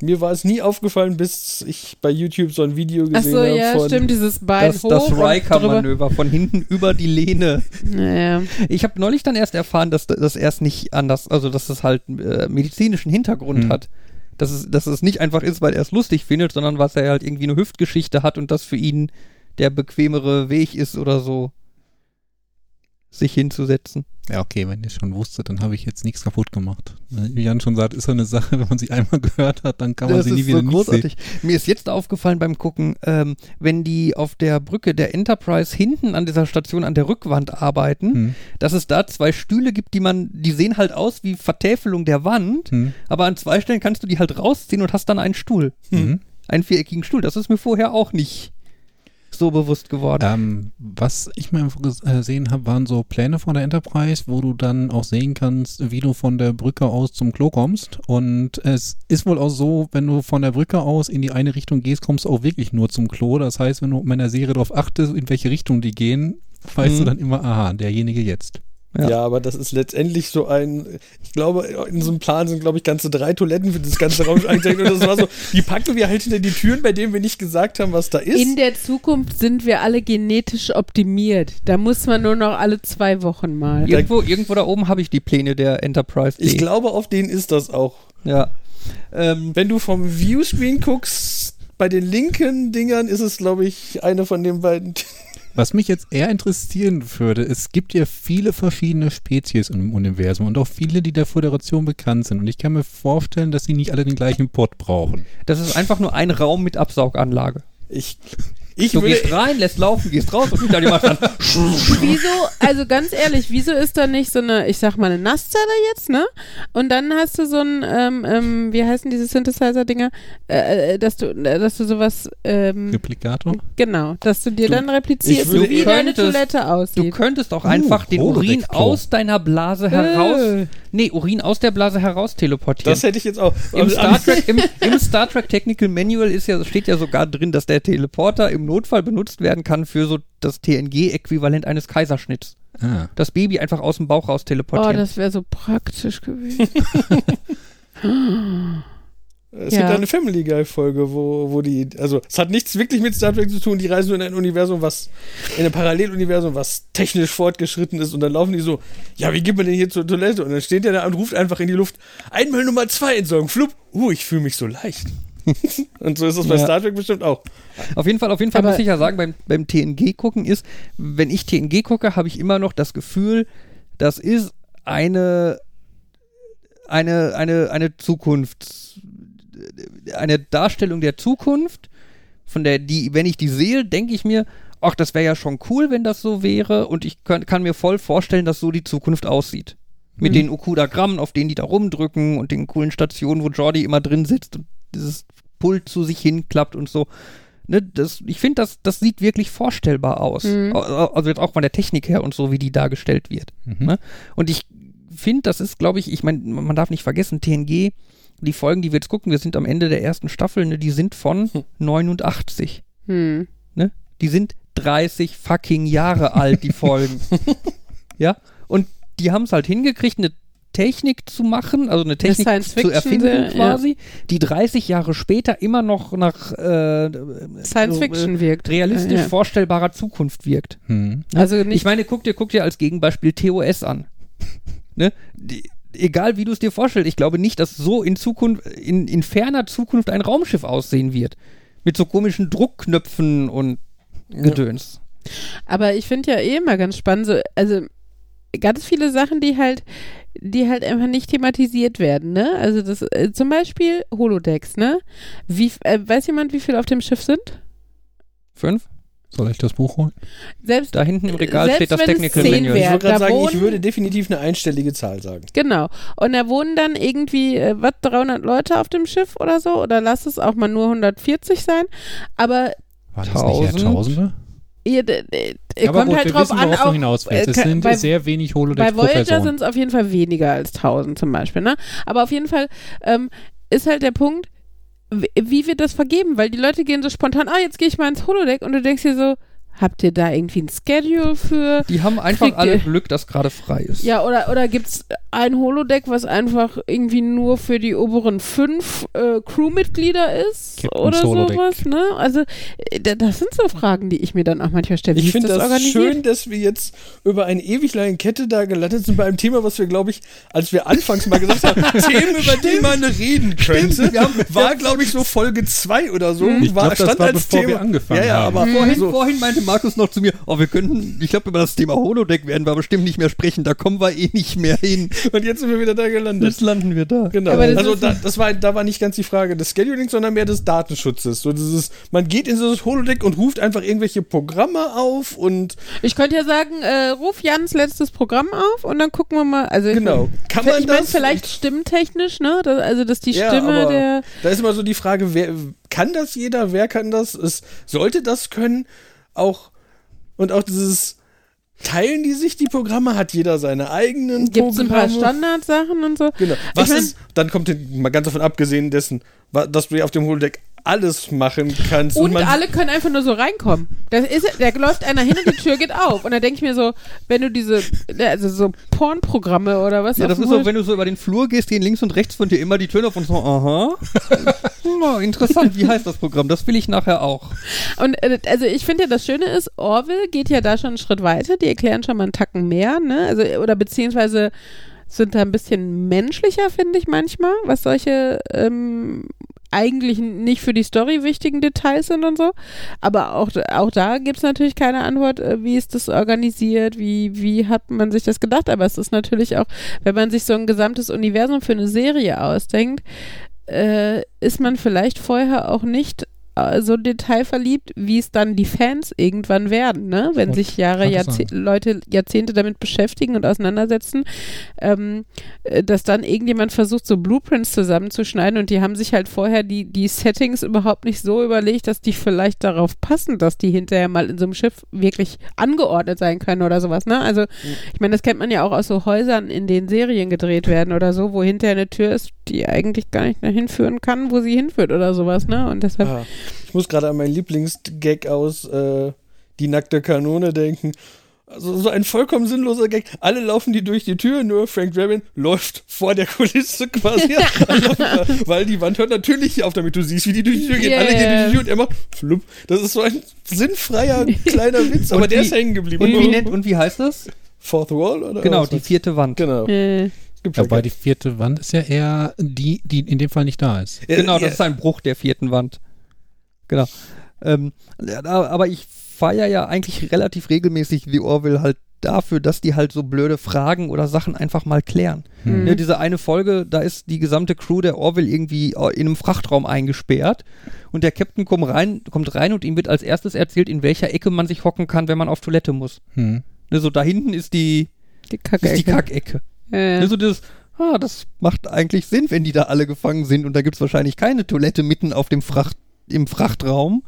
Mir war es nie aufgefallen, bis ich bei YouTube so ein Video Ach gesehen so, habe ja, von. stimmt, dieses Bein Das, hoch das. Riker-Manöver von hinten über die Lehne. Naja. Ich habe neulich dann erst erfahren, dass das erst nicht anders, also dass das halt äh, medizinischen Hintergrund Hm. hat. Dass es, dass es nicht einfach ist, weil er es lustig findet, sondern was er halt irgendwie eine Hüftgeschichte hat und das für ihn der bequemere Weg ist oder so, sich hinzusetzen. Ja, okay, wenn ihr es schon wusstet, dann habe ich jetzt nichts kaputt gemacht. Wie Jan schon sagt, ist so eine Sache, *laughs* wenn man sie einmal gehört hat, dann kann man das sie nie wieder so nicht großartig. Mir ist jetzt aufgefallen beim Gucken, ähm, wenn die auf der Brücke der Enterprise hinten an dieser Station an der Rückwand arbeiten, sehen. dass es da zwei Stühle gibt, die man, die sehen halt aus wie Vertäfelung der Wand, Hm. Hm. aber an zwei Stellen kannst du die halt rausziehen und hast dann einen Stuhl. Hm. Einen viereckigen Stuhl. Das ist mir vorher auch nicht so bewusst geworden. Ähm, was ich mal gesehen habe, waren so Pläne von der Enterprise, wo du dann auch sehen kannst, wie du von der Brücke aus zum Klo kommst. Und es ist wohl auch so, wenn du von der Brücke aus in die eine Richtung gehst, kommst du auch wirklich nur zum Klo. Das heißt, wenn du in der Serie darauf achtest, in welche Richtung die gehen, weißt Mhm. du dann immer, aha, derjenige jetzt. Ja. Ja. aber das ist letztendlich so ein, ich glaube, in so einem Plan sind, glaube ich, ganze drei Toiletten für das ganze Raum eingezeigt. Und das war so, die packen wir halt hinter die Türen, bei denen wir nicht gesagt haben, was da ist. In der Zukunft sind wir alle genetisch optimiert. Da muss man nur noch alle zwei Wochen mal. Irgendwo, irgendwo da oben habe ich die Pläne der Enterprise. ich glaube, auf denen ist das auch. Ja. Ähm, Wenn du vom Viewscreen guckst, bei den linken Dingern ist es, glaube ich, eine von den beiden. *laughs* Was mich jetzt eher interessieren würde, es gibt ja viele verschiedene Spezies im Universum und auch viele, die der Föderation bekannt sind. Und ich kann mir vorstellen, dass sie nicht alle den gleichen Pot brauchen. das ist einfach nur ein Raum mit Absauganlage. Ich, ich Du würde, gehst rein, lässt laufen, gehst raus und dir macht dann. *laughs* Wieso, also ganz ehrlich, wieso ist da nicht so eine, ich sag mal, eine Nasszelle jetzt, ne? Und dann hast du so ein, ähm, ähm, wie heißen diese Synthesizer-Dinger, äh, äh, dass du, äh, dass du sowas, ähm, Replikator? genau, dass du dir Du- dann replizierst, würde- wie deine könntest- Toilette Du aussieht. könntest auch Uh, einfach den Urin aus deiner Blase heraus. Äh. Nee, Urin aus der Blase heraus teleportieren. das hätte ich jetzt auch. Im Aber Star, Trek, im, Im Star Trek Technical Manual ist ja, steht ja sogar drin, dass der Teleporter im Notfall benutzt werden kann für so das TNG-Äquivalent eines Kaiserschnitts. Ah. Das Baby einfach aus dem Bauch raus Oh, teleportieren. das wäre so praktisch gewesen. *laughs* Es Ja. gibt eine Family Guy Folge, wo, wo die, also es hat nichts wirklich mit Star Trek zu tun, die reisen nur in ein Universum, was, in ein Paralleluniversum, was technisch fortgeschritten ist und dann laufen die so, ja, wie geht man denn hier zur Toilette? Und dann steht der da und ruft einfach in die Luft, einmal Nummer zwei entsorgen, flupp, uh, ich fühle mich so leicht. *laughs* und so ist das bei Ja. Star Trek bestimmt auch. Auf jeden Fall, auf jeden Fall Aber- muss ich ja sagen, beim, beim TNG gucken ist, wenn ich TNG gucke, habe ich immer noch das Gefühl, das ist eine, eine, eine, eine Zukunft, eine Darstellung der Zukunft, von der, die, wenn ich die sehe, denke ich mir, ach, das wäre ja schon cool, wenn das so wäre und ich kann, kann mir voll vorstellen, dass so die Zukunft aussieht. Mit Mhm. den Okuda-Grammen, auf denen die da rumdrücken und den coolen Stationen, wo Jordi immer drin sitzt und dieses Pult zu sich hinklappt und so. Ne, das, ich finde, das, das sieht wirklich vorstellbar aus. Mhm. Also jetzt auch von der Technik her und so, wie die dargestellt wird. Mhm. Ne? Und ich finde, das ist, glaube ich, ich meine, man darf nicht vergessen, TNG, die Folgen, die wir jetzt gucken, wir sind am Ende der ersten Staffel, ne, die sind von 89. Hm. Ne? Die sind 30 fucking Jahre alt, die Folgen. *laughs* ja? Und die haben es halt hingekriegt, eine Technik zu machen, also eine Technik Science zu erfinden sehr, quasi, die 30 Jahre später immer noch nach äh, Science so, Fiction äh, wirkt. realistisch Ja, ja. vorstellbarer Zukunft wirkt. Hm. Also nicht Ich meine, guck dir, guck dir als Gegenbeispiel TOS an. ne? Die, egal wie du es dir vorstellst, ich glaube nicht, dass so in Zukunft, in, in ferner Zukunft ein Raumschiff aussehen wird. Mit so komischen Druckknöpfen und Gedöns. Aber ich finde ja eh immer ganz spannend, so, also ganz viele Sachen, die halt, die halt einfach nicht thematisiert werden, ne? Also das, äh, zum Beispiel Holodecks, ne? Wie, äh, weiß jemand, wie viel auf dem Schiff sind? Fünf? Soll ich das Buch holen? Selbst, Da hinten im Regal Selbst steht das Technical zehn Manual. wäre. Ich wollte gerade sagen, ich wohnen- würde definitiv eine einstellige Zahl sagen. genau. Und da wohnen dann irgendwie, äh, was, 300 Leute auf dem Schiff oder so? Oder lass es auch mal nur 140 sein. Aber War das nicht eher Tausend? Tausende? Ihr, ihr Aber kommt gut, halt wir drauf wissen, an, auch, hinaus willst. äh, Es sind bei- sehr wenig Holodecks Bei Voyager sind es auf jeden Fall weniger als 1000 zum Beispiel, ne? Aber auf jeden Fall ähm, ist halt der Punkt, wie, wie wird das vergeben? Weil die Leute gehen so spontan, ah, jetzt gehe ich mal ins Holodeck und du denkst dir so, habt ihr da irgendwie ein Schedule für? Die haben einfach Kriegt alle ihr- Glück, dass gerade frei ist. Ja, oder, oder gibt es ein Holodeck, was einfach irgendwie nur für die oberen fünf äh, Crewmitglieder ist? Captain's oder sowas, ne? Also, äh, da- das sind so Fragen, die ich mir dann auch manchmal stelle. Wie Ich ist finde das, organisiert? schön, dass wir jetzt über eine ewig lange Kette da gelandet sind bei einem Thema, was wir, glaube ich, als wir anfangs mal gesagt haben, *laughs* Themen, über die man reden könnte, war, glaube ich, so Folge 2 oder so. Ich war, glaub, das stand war, als bevor Thema. wir angefangen ja, ja, haben. aber Vorhin, so, vorhin meinte Markus noch zu mir, oh, wir könnten, ich glaube, über das Thema Holodeck werden wir bestimmt nicht mehr sprechen, da kommen wir eh nicht mehr hin. und jetzt sind wir wieder da gelandet. Jetzt landen wir da. Genau. Aber das also da, das war, da war nicht ganz die Frage des Schedulings, sondern mehr des Datenschutzes. So dieses, man geht in so das Holodeck und ruft einfach irgendwelche Programme auf und Ich könnte ja sagen, äh, ruf Jans letztes Programm auf und dann gucken wir mal. Also genau. Kann man ich meine, das? vielleicht stimmtechnisch, ne? Das, also, dass die Ja, Stimme aber der. Da ist immer so die Frage, wer kann das jeder? Wer kann das? Es sollte das können? Auch und auch dieses teilen die sich die Programme? Hat jeder seine eigenen Gibt es ein paar Programme? Standardsachen und so? Genau. Was Ich mein- ist? Dann kommt mal ganz davon abgesehen dessen, dass du ja auf dem Holodeck alles machen kannst Und man alle können einfach nur so reinkommen. Das ist, da läuft einer hin und die Tür geht auf. Und da denke ich mir so, wenn du diese, also so Pornprogramme oder was Ja, das ist so, wenn du so über den Flur gehst, gehen links und rechts von dir immer die Töne auf und so, aha. Ja, *laughs* interessant, wie heißt das Programm? Das will ich nachher auch. Und äh, also ich finde ja, das Schöne ist, Orville geht ja da schon einen Schritt weiter. Die erklären schon mal einen Tacken mehr, ne? Also, oder beziehungsweise sind da ein bisschen menschlicher, finde ich manchmal, was solche ähm, eigentlich nicht für die Story wichtigen Details sind und so. Aber auch, auch da gibt es natürlich keine Antwort, äh, wie ist das organisiert, wie, wie hat man sich das gedacht. Aber es ist natürlich auch, wenn man sich so ein gesamtes Universum für eine Serie ausdenkt, äh, ist man vielleicht vorher auch nicht so detailverliebt, wie es dann die Fans irgendwann werden, ne? Wenn sich Jahre, Jahrzeh sein. Leute Jahrzehnte damit beschäftigen und auseinandersetzen, ähm, äh, dass dann irgendjemand versucht, so Blueprints zusammenzuschneiden und die haben sich halt vorher die, die Settings überhaupt nicht so überlegt, dass die vielleicht darauf passen, dass die hinterher mal in so einem Schiff wirklich angeordnet sein können oder sowas, ne? Also, ich meine, das kennt man ja auch aus so Häusern, in denen Serien gedreht werden oder so, wo hinterher eine Tür ist, die eigentlich gar nicht mehr hinführen kann, wo sie hinführt oder sowas, ne? Und deshalb Ah, ich muss gerade an meinen Lieblingsgag aus äh, Die nackte Kanone denken. Also so ein vollkommen sinnloser Gag. Alle laufen die durch die Tür, nur Frank Drabin läuft vor der Kulisse quasi. *laughs* weil die Wand hört natürlich auf, damit du siehst, wie die durch die Tür gehen. Ja, Alle gehen durch die Tür und er macht flupp. Das ist so ein sinnfreier kleiner *laughs* Witz, aber Und der wie- ist hängen geblieben. Und wie, nennt, und wie heißt das? Fourth Wall oder Genau, was? die vierte Wand. Genau. äh, Ja, wobei die vierte Wand ist ja eher die, die in dem Fall nicht da ist. Ja, Genau, das ist ein Bruch der vierten Wand. Genau. Ähm, ja, aber ich feiere ja eigentlich relativ regelmäßig The Orville halt dafür, dass die halt so blöde Fragen oder Sachen einfach mal klären. Mhm. Ne, diese eine Folge, da ist die gesamte Crew der Orville irgendwie äh, in einem Frachtraum eingesperrt und der Captain kommt rein, kommt rein und ihm wird als erstes erzählt, in welcher Ecke man sich hocken kann, wenn man auf Toilette muss. Hm. Ne, so da hinten ist die, die Kacke. ist die Kackecke. Ja. So dieses, ah, das macht eigentlich Sinn, wenn die da alle gefangen sind und da gibt's wahrscheinlich keine Toilette mitten auf dem Fracht, im Frachtraum.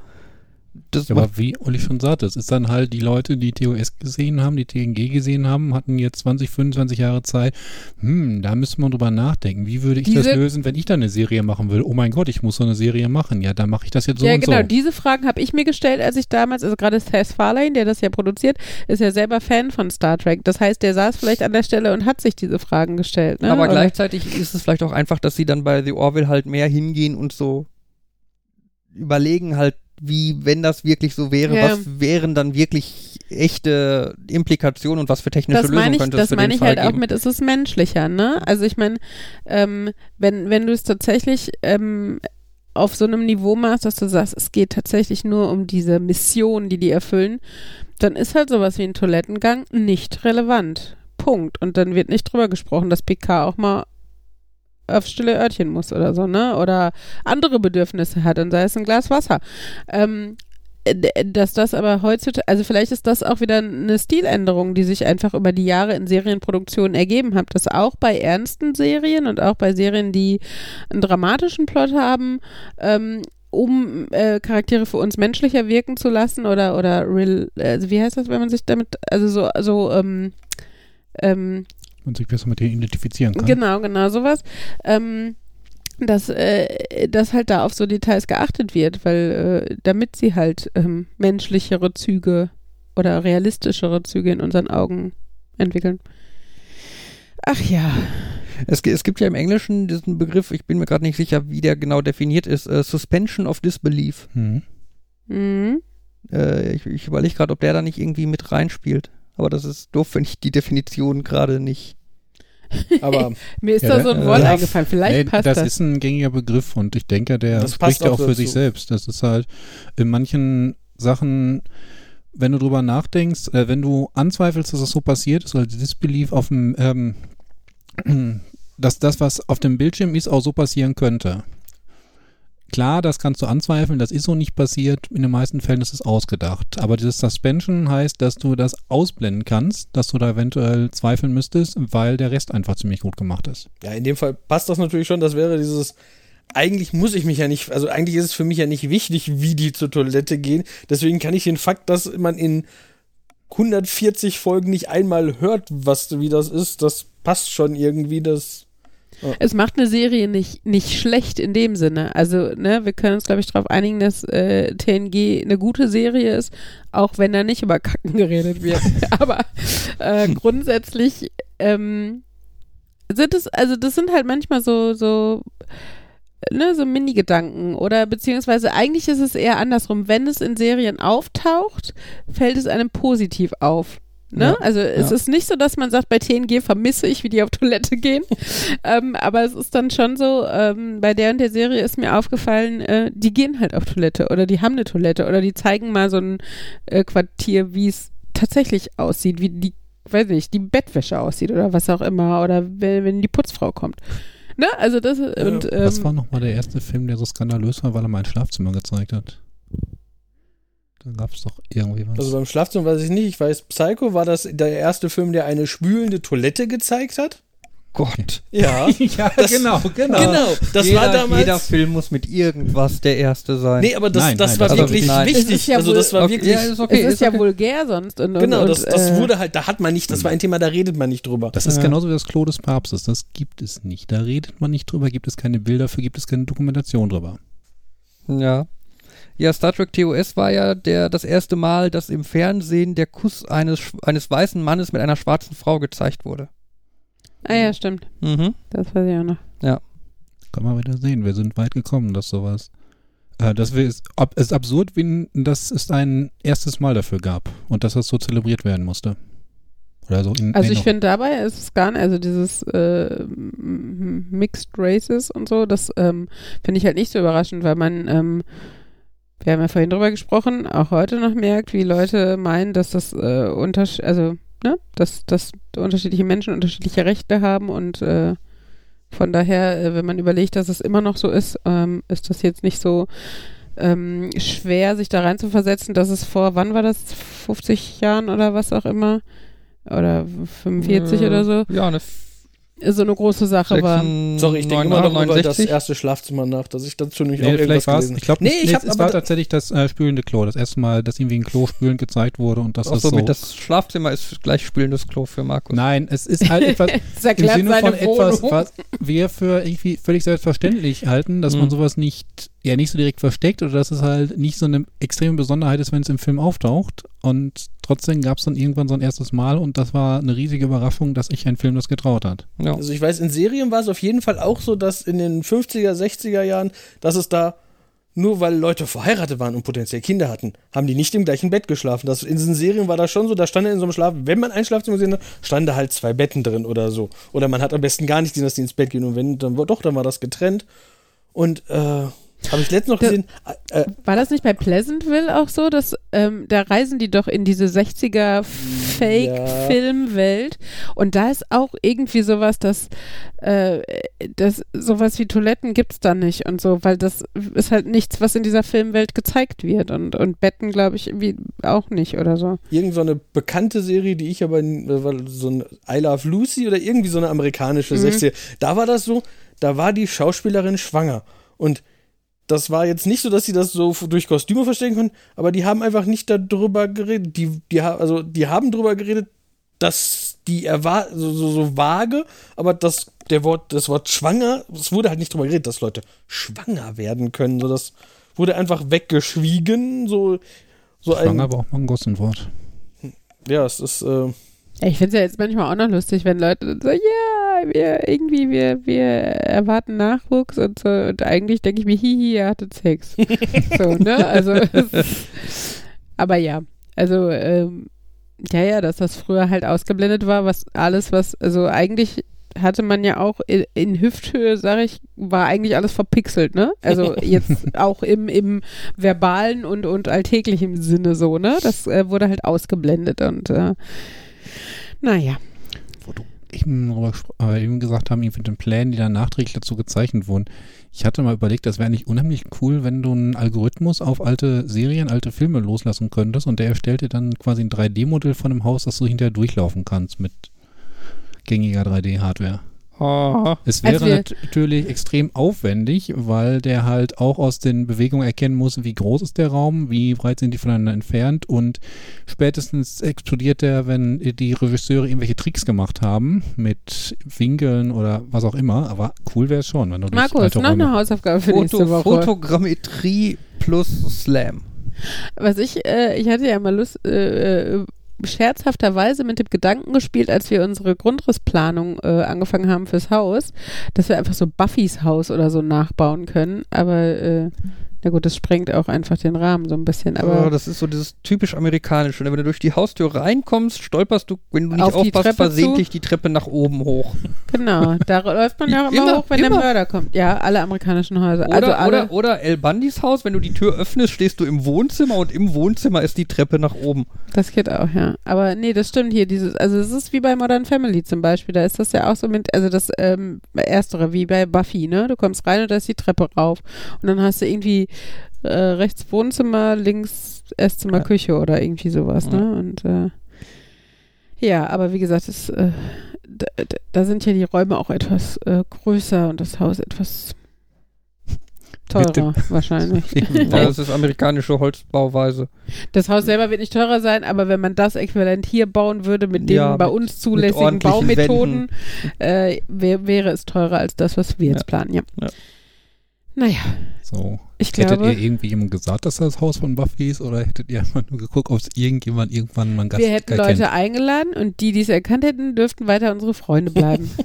Das Ja, aber wie Olli schon sagte, es ist dann halt die Leute, die TOS gesehen haben, die TNG gesehen haben, hatten jetzt 20, 25 Jahre Zeit. Hm, da müsste man drüber nachdenken. Wie würde ich das Diese- lösen, wenn ich da eine Serie machen will? Oh mein Gott, ich muss so eine Serie machen. Ja, dann mache ich das jetzt so ja, und genau. so. Diese Fragen habe ich mir gestellt, als ich damals, also gerade Seth Farlane, der das ja produziert, ist ja selber Fan von Star Trek. Das heißt, der saß vielleicht an der Stelle und hat sich diese Fragen gestellt. Ne? aber Oder- gleichzeitig ist es vielleicht auch einfach, dass sie dann bei The Orville halt mehr hingehen und so überlegen halt, wie, wenn das wirklich so wäre, Ja. was wären dann wirklich echte Implikationen und was für technische das Lösungen ich, könnte es das meine ich Fall halt auch geben. mit, es ist menschlicher, ne? Also ich meine, ähm, wenn, wenn du es tatsächlich ähm, auf so einem Niveau machst, dass du sagst, es geht tatsächlich nur um diese Mission, die die erfüllen, dann ist halt sowas wie ein Toilettengang nicht relevant. Punkt. Und dann wird nicht drüber gesprochen, dass PK auch mal aufs stille Örtchen muss oder so, ne? Oder andere Bedürfnisse hat und sei es ein Glas Wasser. Ähm, dass das aber heutzutage, also vielleicht ist das auch wieder eine Stiländerung, die sich einfach über die Jahre in Serienproduktionen ergeben hat, dass auch bei ernsten Serien und auch bei Serien, die einen dramatischen Plot haben, ähm, um äh, Charaktere für uns menschlicher wirken zu lassen oder oder real, also wie heißt das, wenn man sich damit, also so so ähm, ähm, Man sich besser mit denen identifizieren kann. Genau, genau, sowas. Ähm, dass, äh, dass halt da auf so Details geachtet wird, weil äh, damit sie halt ähm, menschlichere Züge oder realistischere Züge in unseren Augen entwickeln. Ach ja. Es, es gibt ja im Englischen diesen Begriff, ich bin mir gerade nicht sicher, wie der genau definiert ist, äh, Suspension of Disbelief. Hm. Mhm. Äh, ich ich überlege gerade, ob der da nicht irgendwie mit reinspielt. Aber das ist doof, wenn ich die Definition gerade nicht. Aber *laughs* Mir ist Ja, da so ein äh, Wort ja, eingefallen. Vielleicht Nee, passt das, das. ist ein gängiger Begriff und ich denke, der Das spricht ja auch auch für dazu. sich selbst. Das ist halt in manchen Sachen, wenn du drüber nachdenkst, äh, wenn du anzweifelst, dass das so passiert ist, oder Disbelief auf dem, ähm, *clears throat* dass das, was auf dem Bildschirm ist, auch so passieren könnte. Klar, das kannst du anzweifeln, das ist so nicht passiert. In den meisten Fällen ist es ausgedacht. Aber dieses Suspension heißt, dass du das ausblenden kannst, dass du da eventuell zweifeln müsstest, weil der Rest einfach ziemlich gut gemacht ist. ja, in dem Fall passt das natürlich schon. Das wäre dieses. Eigentlich muss ich mich ja nicht, also eigentlich ist es für mich ja nicht wichtig, wie die zur Toilette gehen. Deswegen kann ich den Fakt, dass man in 140 Folgen nicht einmal hört, was wie das ist, das passt schon irgendwie. Das Es macht eine Serie nicht, nicht schlecht in dem Sinne. Also, ne, wir können uns, glaube ich, darauf einigen, dass äh, TNG eine gute Serie ist, auch wenn da nicht über Kacken geredet wird. *laughs* Aber äh, grundsätzlich ähm, sind es, also das sind halt manchmal so, so, ne, so Mini-Gedanken oder beziehungsweise eigentlich ist es eher andersrum. Wenn es in Serien auftaucht, fällt es einem positiv auf. Ne? Ja, also es ja. ist nicht so, dass man sagt, bei TNG vermisse ich, wie die auf Toilette gehen. *laughs* ähm, aber es ist dann schon so, ähm, bei der und der Serie ist mir aufgefallen, äh, die gehen halt auf Toilette oder die haben eine Toilette oder die zeigen mal so ein äh, Quartier, wie es tatsächlich aussieht, wie die, weiß nicht, die Bettwäsche aussieht oder was auch immer oder wenn, wenn die Putzfrau kommt. Ne? Also das und ähm, Was war nochmal der erste Film, der so skandalös war, weil er mein Schlafzimmer gezeigt hat? Da gab es doch irgendwie was. Also beim Schlafzimmer weiß ich nicht. Ich weiß, Psycho war das der erste Film, der eine spülende Toilette gezeigt hat. Gott. Ja. *laughs* ja, Das- genau, Genau, das jeder, war damals. Jeder Film muss mit irgendwas der erste sein. nee, aber das, Nein, das nein, war das- wirklich nein. Ist wichtig. ja also das war Okay, wirklich. ja, ist okay. es ist, ja okay. vulgär sonst. Und, genau, und, das, das äh, wurde halt, da hat man nicht, das war ein Thema, da redet man nicht drüber. Das ist Ja. genauso wie das Klo des Papstes. Das gibt es nicht. Da redet man nicht drüber, gibt es keine Bilder für, gibt es keine Dokumentation drüber. Ja. Ja, Star Trek TOS war ja der, das erste Mal, dass im Fernsehen der Kuss eines, eines weißen Mannes mit einer schwarzen Frau gezeigt wurde. Ah ja, stimmt. Mhm. Das weiß ich auch noch. Kann man wieder sehen. Wir sind weit gekommen, dass sowas. Äh, das wir, ist, ab, ist absurd, wie, dass es ein erstes Mal dafür gab und dass das so zelebriert werden musste. Oder so in Also ich finde dabei ist es gar nicht, also dieses äh, Mixed Races und so, das ähm, finde ich halt nicht so überraschend, weil man, ähm, wir haben ja vorhin drüber gesprochen, auch heute noch merkt, wie Leute meinen, dass das äh, untersch also ne, dass, dass unterschiedliche Menschen unterschiedliche Rechte haben und äh, von daher, äh, wenn man überlegt, dass es immer noch so ist, ähm, ist das jetzt nicht so ähm, schwer, sich da rein zu versetzen, dass es vor, wann war das, 50 Jahren oder was auch immer, oder 45 Äh, oder so, Ja, eine so eine große Sache war. Sorry, ich denke immer noch über das erste Schlafzimmer nach, dass ich dazu nämlich Nee, auch irgendwas gelesen ich glaube, Nee, nee, ich hab es war tatsächlich das äh, spülende Klo. Das erste Mal, dass irgendwie ein Klo spülend gezeigt wurde und das Auch ist so so. mit das Schlafzimmer ist gleich spülendes Klo für Markus. Nein, es ist halt etwas *laughs* im Sinne von etwas, was wir für irgendwie völlig selbstverständlich halten, dass man Mhm. sowas nicht, ja, nicht so direkt versteckt oder dass es halt nicht so eine extreme Besonderheit ist, wenn es im Film auftaucht. Und trotzdem gab es dann irgendwann so ein erstes Mal und das war eine riesige Überraschung, dass sich ein Film das getraut hat. Ja. Also ich weiß, in Serien war es auf jeden Fall auch so, dass in den 50er, 60er Jahren, dass es da nur weil Leute verheiratet waren und potenziell Kinder hatten, haben die nicht im gleichen Bett geschlafen. Das, in diesen Serien war das schon so, da stand in so einem Schlaf, wenn man ein Schlafzimmer gesehen hat, standen da halt zwei Betten drin oder so. Oder man hat am besten gar nicht gesehen, dass die ins Bett gehen und wenn, dann war doch, dann war das getrennt. Und äh, habe ich letztens noch Da- gesehen, äh, äh, War das nicht bei Pleasantville auch so, dass ähm, da reisen die doch in diese 60er Fake-Filmwelt und da ist auch irgendwie sowas, dass äh, das sowas wie Toiletten gibt's da nicht und so, weil das ist halt nichts, was in dieser Filmwelt gezeigt wird und und Betten glaube ich irgendwie auch nicht oder so. irgend so eine bekannte Serie, die ich aber so ein I Love Lucy oder irgendwie so eine amerikanische Mhm. 60er. Da war das so, da war die Schauspielerin schwanger und das war jetzt nicht so, dass sie das so durch Kostüme verstecken können, aber die haben einfach nicht darüber geredet. Die, die, also, die haben darüber geredet, dass die erwar so, so, so vage, aber das, der Wort, das Wort schwanger, es wurde halt nicht drüber geredet, dass Leute schwanger werden können. So, das wurde einfach weggeschwiegen. So, so Schwanger ein. braucht man ein Gossenwort. Ja, es ist. Äh, ich finde es ja jetzt manchmal auch noch lustig, wenn Leute dann so, ja, wir irgendwie, wir, wir erwarten Nachwuchs und so. Und eigentlich denke ich mir, hihi, ihr hattet Sex. *laughs* so, ne? Also, *laughs* aber ja, also, ähm, ja, ja, dass das früher halt ausgeblendet war, was alles, was, also eigentlich hatte man ja auch in, in Hüfthöhe, sage ich, war eigentlich alles verpixelt, ne? Also jetzt *laughs* auch im, im verbalen und, und alltäglichen Sinne so, ne? Das äh, wurde halt ausgeblendet und äh, naja. wo du eben, darüber äh, eben gesagt haben, irgendwie den Plänen, die dann nachträglich dazu gezeichnet wurden. Ich hatte mal überlegt, das wäre eigentlich unheimlich cool, wenn du einen Algorithmus auf alte Serien, alte Filme loslassen könntest und der erstellt dir dann quasi ein 3D-Modell von einem Haus, das du hinterher durchlaufen kannst mit gängiger 3D-Hardware. Es wäre Also natürlich extrem aufwendig, weil der halt auch aus den Bewegungen erkennen muss, wie groß ist der Raum, wie weit sind die voneinander entfernt und spätestens explodiert der, wenn die Regisseure irgendwelche Tricks gemacht haben mit Winkeln oder was auch immer. Aber cool wäre es schon, wenn du durch Markus, noch eine Hausaufgabe für Foto, nächste Woche. Fotogrammetrie plus Slam. Was ich, äh, ich hatte ja mal Lust, äh, äh, scherzhafterweise mit dem Gedanken gespielt, als wir unsere Grundrissplanung äh, angefangen haben fürs Haus, dass wir einfach so Buffys Haus oder so nachbauen können. Aber äh, na gut, das sprengt auch einfach den Rahmen so ein bisschen. Aber oh, das ist so dieses typisch amerikanische. ne? Wenn du durch die Haustür reinkommst, stolperst du, wenn du nicht Auf die aufpasst, versehentlich die Treppe nach oben hoch. genau, da *laughs* läuft man ja auch immer, Immer, hoch, wenn immer. der Mörder kommt. Ja, alle amerikanischen Häuser. Oder, also alle, oder, oder El Bandis Haus, wenn du die Tür öffnest, stehst du im Wohnzimmer und im Wohnzimmer ist die Treppe nach oben. Das geht auch, ja. Aber nee, das stimmt hier. Dieses, also es ist wie bei Modern Family zum Beispiel. Da ist das ja auch so mit, also das ähm, erstere, wie bei Buffy, ne? Du kommst rein und da ist die Treppe rauf. Und dann hast du irgendwie äh, rechts Wohnzimmer, links Esszimmer, Ja. Küche oder irgendwie sowas, Ja. ne? Und äh, ja, aber wie gesagt, es, äh, da, da- sind ja die Räume auch etwas äh, größer und das Haus etwas teurer wahrscheinlich. *laughs* Ja, *laughs* das ist amerikanische Holzbauweise. Das Haus selber wird nicht teurer sein, aber wenn man das äquivalent hier bauen würde mit den Ja, bei uns zulässigen Baumethoden, äh, wär, wäre es teurer als das, was wir jetzt planen. Ja. Ja. Naja, So. ich Hättet glaube, ihr irgendwie jemandem gesagt, dass das Haus von Buffy ist oder hättet ihr einfach nur geguckt, ob es irgendjemand irgendwann mal einen Gast wir hätten erkennt? Leute eingeladen und die, die es erkannt hätten, dürften weiter unsere Freunde bleiben. *laughs*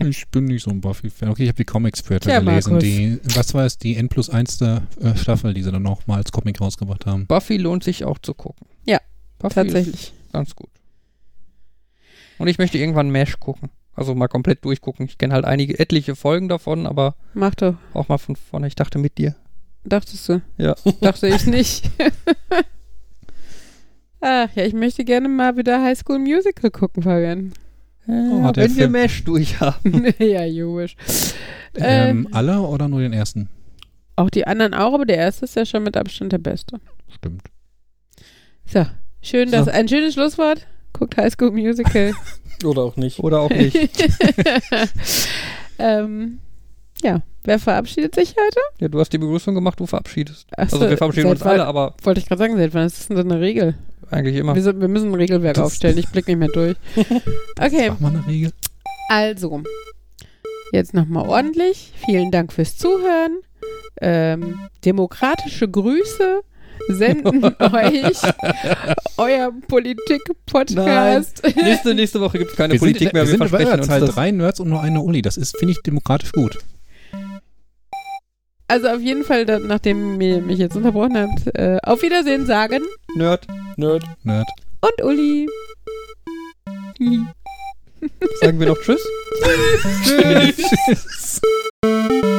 Ich bin nicht so ein Buffy-Fan. Okay, ich habe die Comics später Tja, gelesen. Markus. Die, was war es, die N plus 1. Äh, Staffel, die sie dann noch mal als Comic rausgebracht haben. Buffy lohnt sich auch zu gucken. Ja, Buffy Tatsächlich. Ist ganz gut. Und ich möchte irgendwann Mesh gucken. Also mal komplett durchgucken. Ich kenne halt einige, etliche Folgen davon, aber Mach doch. auch mal von vorne. Ich dachte mit dir. Dachtest du? Ja. *laughs* Dachte ich nicht. *laughs* Ach ja, ich möchte gerne mal wieder High School Musical gucken, Fabian. Oh, ja, der wenn wir Mesh durch haben. *laughs* ja, Jovisch. Ähm, Ähm, alle oder nur den ersten? auch die anderen auch, aber der erste ist ja schon mit Abstand der beste. Stimmt. So, schön, dass So. ein schönes Schlusswort. Guckt High School Musical. Oder auch nicht. Oder auch nicht. *laughs* ähm, ja, wer verabschiedet sich heute? Ja, du hast die Begrüßung gemacht, du verabschiedest. Achso, Also wir verabschieden uns alle, aber Wollte ich gerade sagen, seit wann ist das denn so eine Regel? eigentlich immer. Wir, sind, wir müssen ein Regelwerk Das- aufstellen, ich blick nicht mehr durch. *laughs* Okay, Mach mal eine Regel. also, jetzt nochmal ordentlich. Vielen Dank fürs Zuhören. Ähm, demokratische Grüße senden *laughs* euch euer Politik-Podcast. nächste, nächste Woche gibt es keine Wir sind, Politik in, mehr, wir wir sind bei versprechen der uns Zahl das. drei Nerds und nur eine Uli. Das ist, finde ich, demokratisch gut. Also auf jeden Fall, da, nachdem ihr mich jetzt unterbrochen habt, äh, auf Wiedersehen sagen Nerd. Nerd. Nerd. und Uli. Sagen wir noch Tschüss? *laughs* Tschüss. *laughs*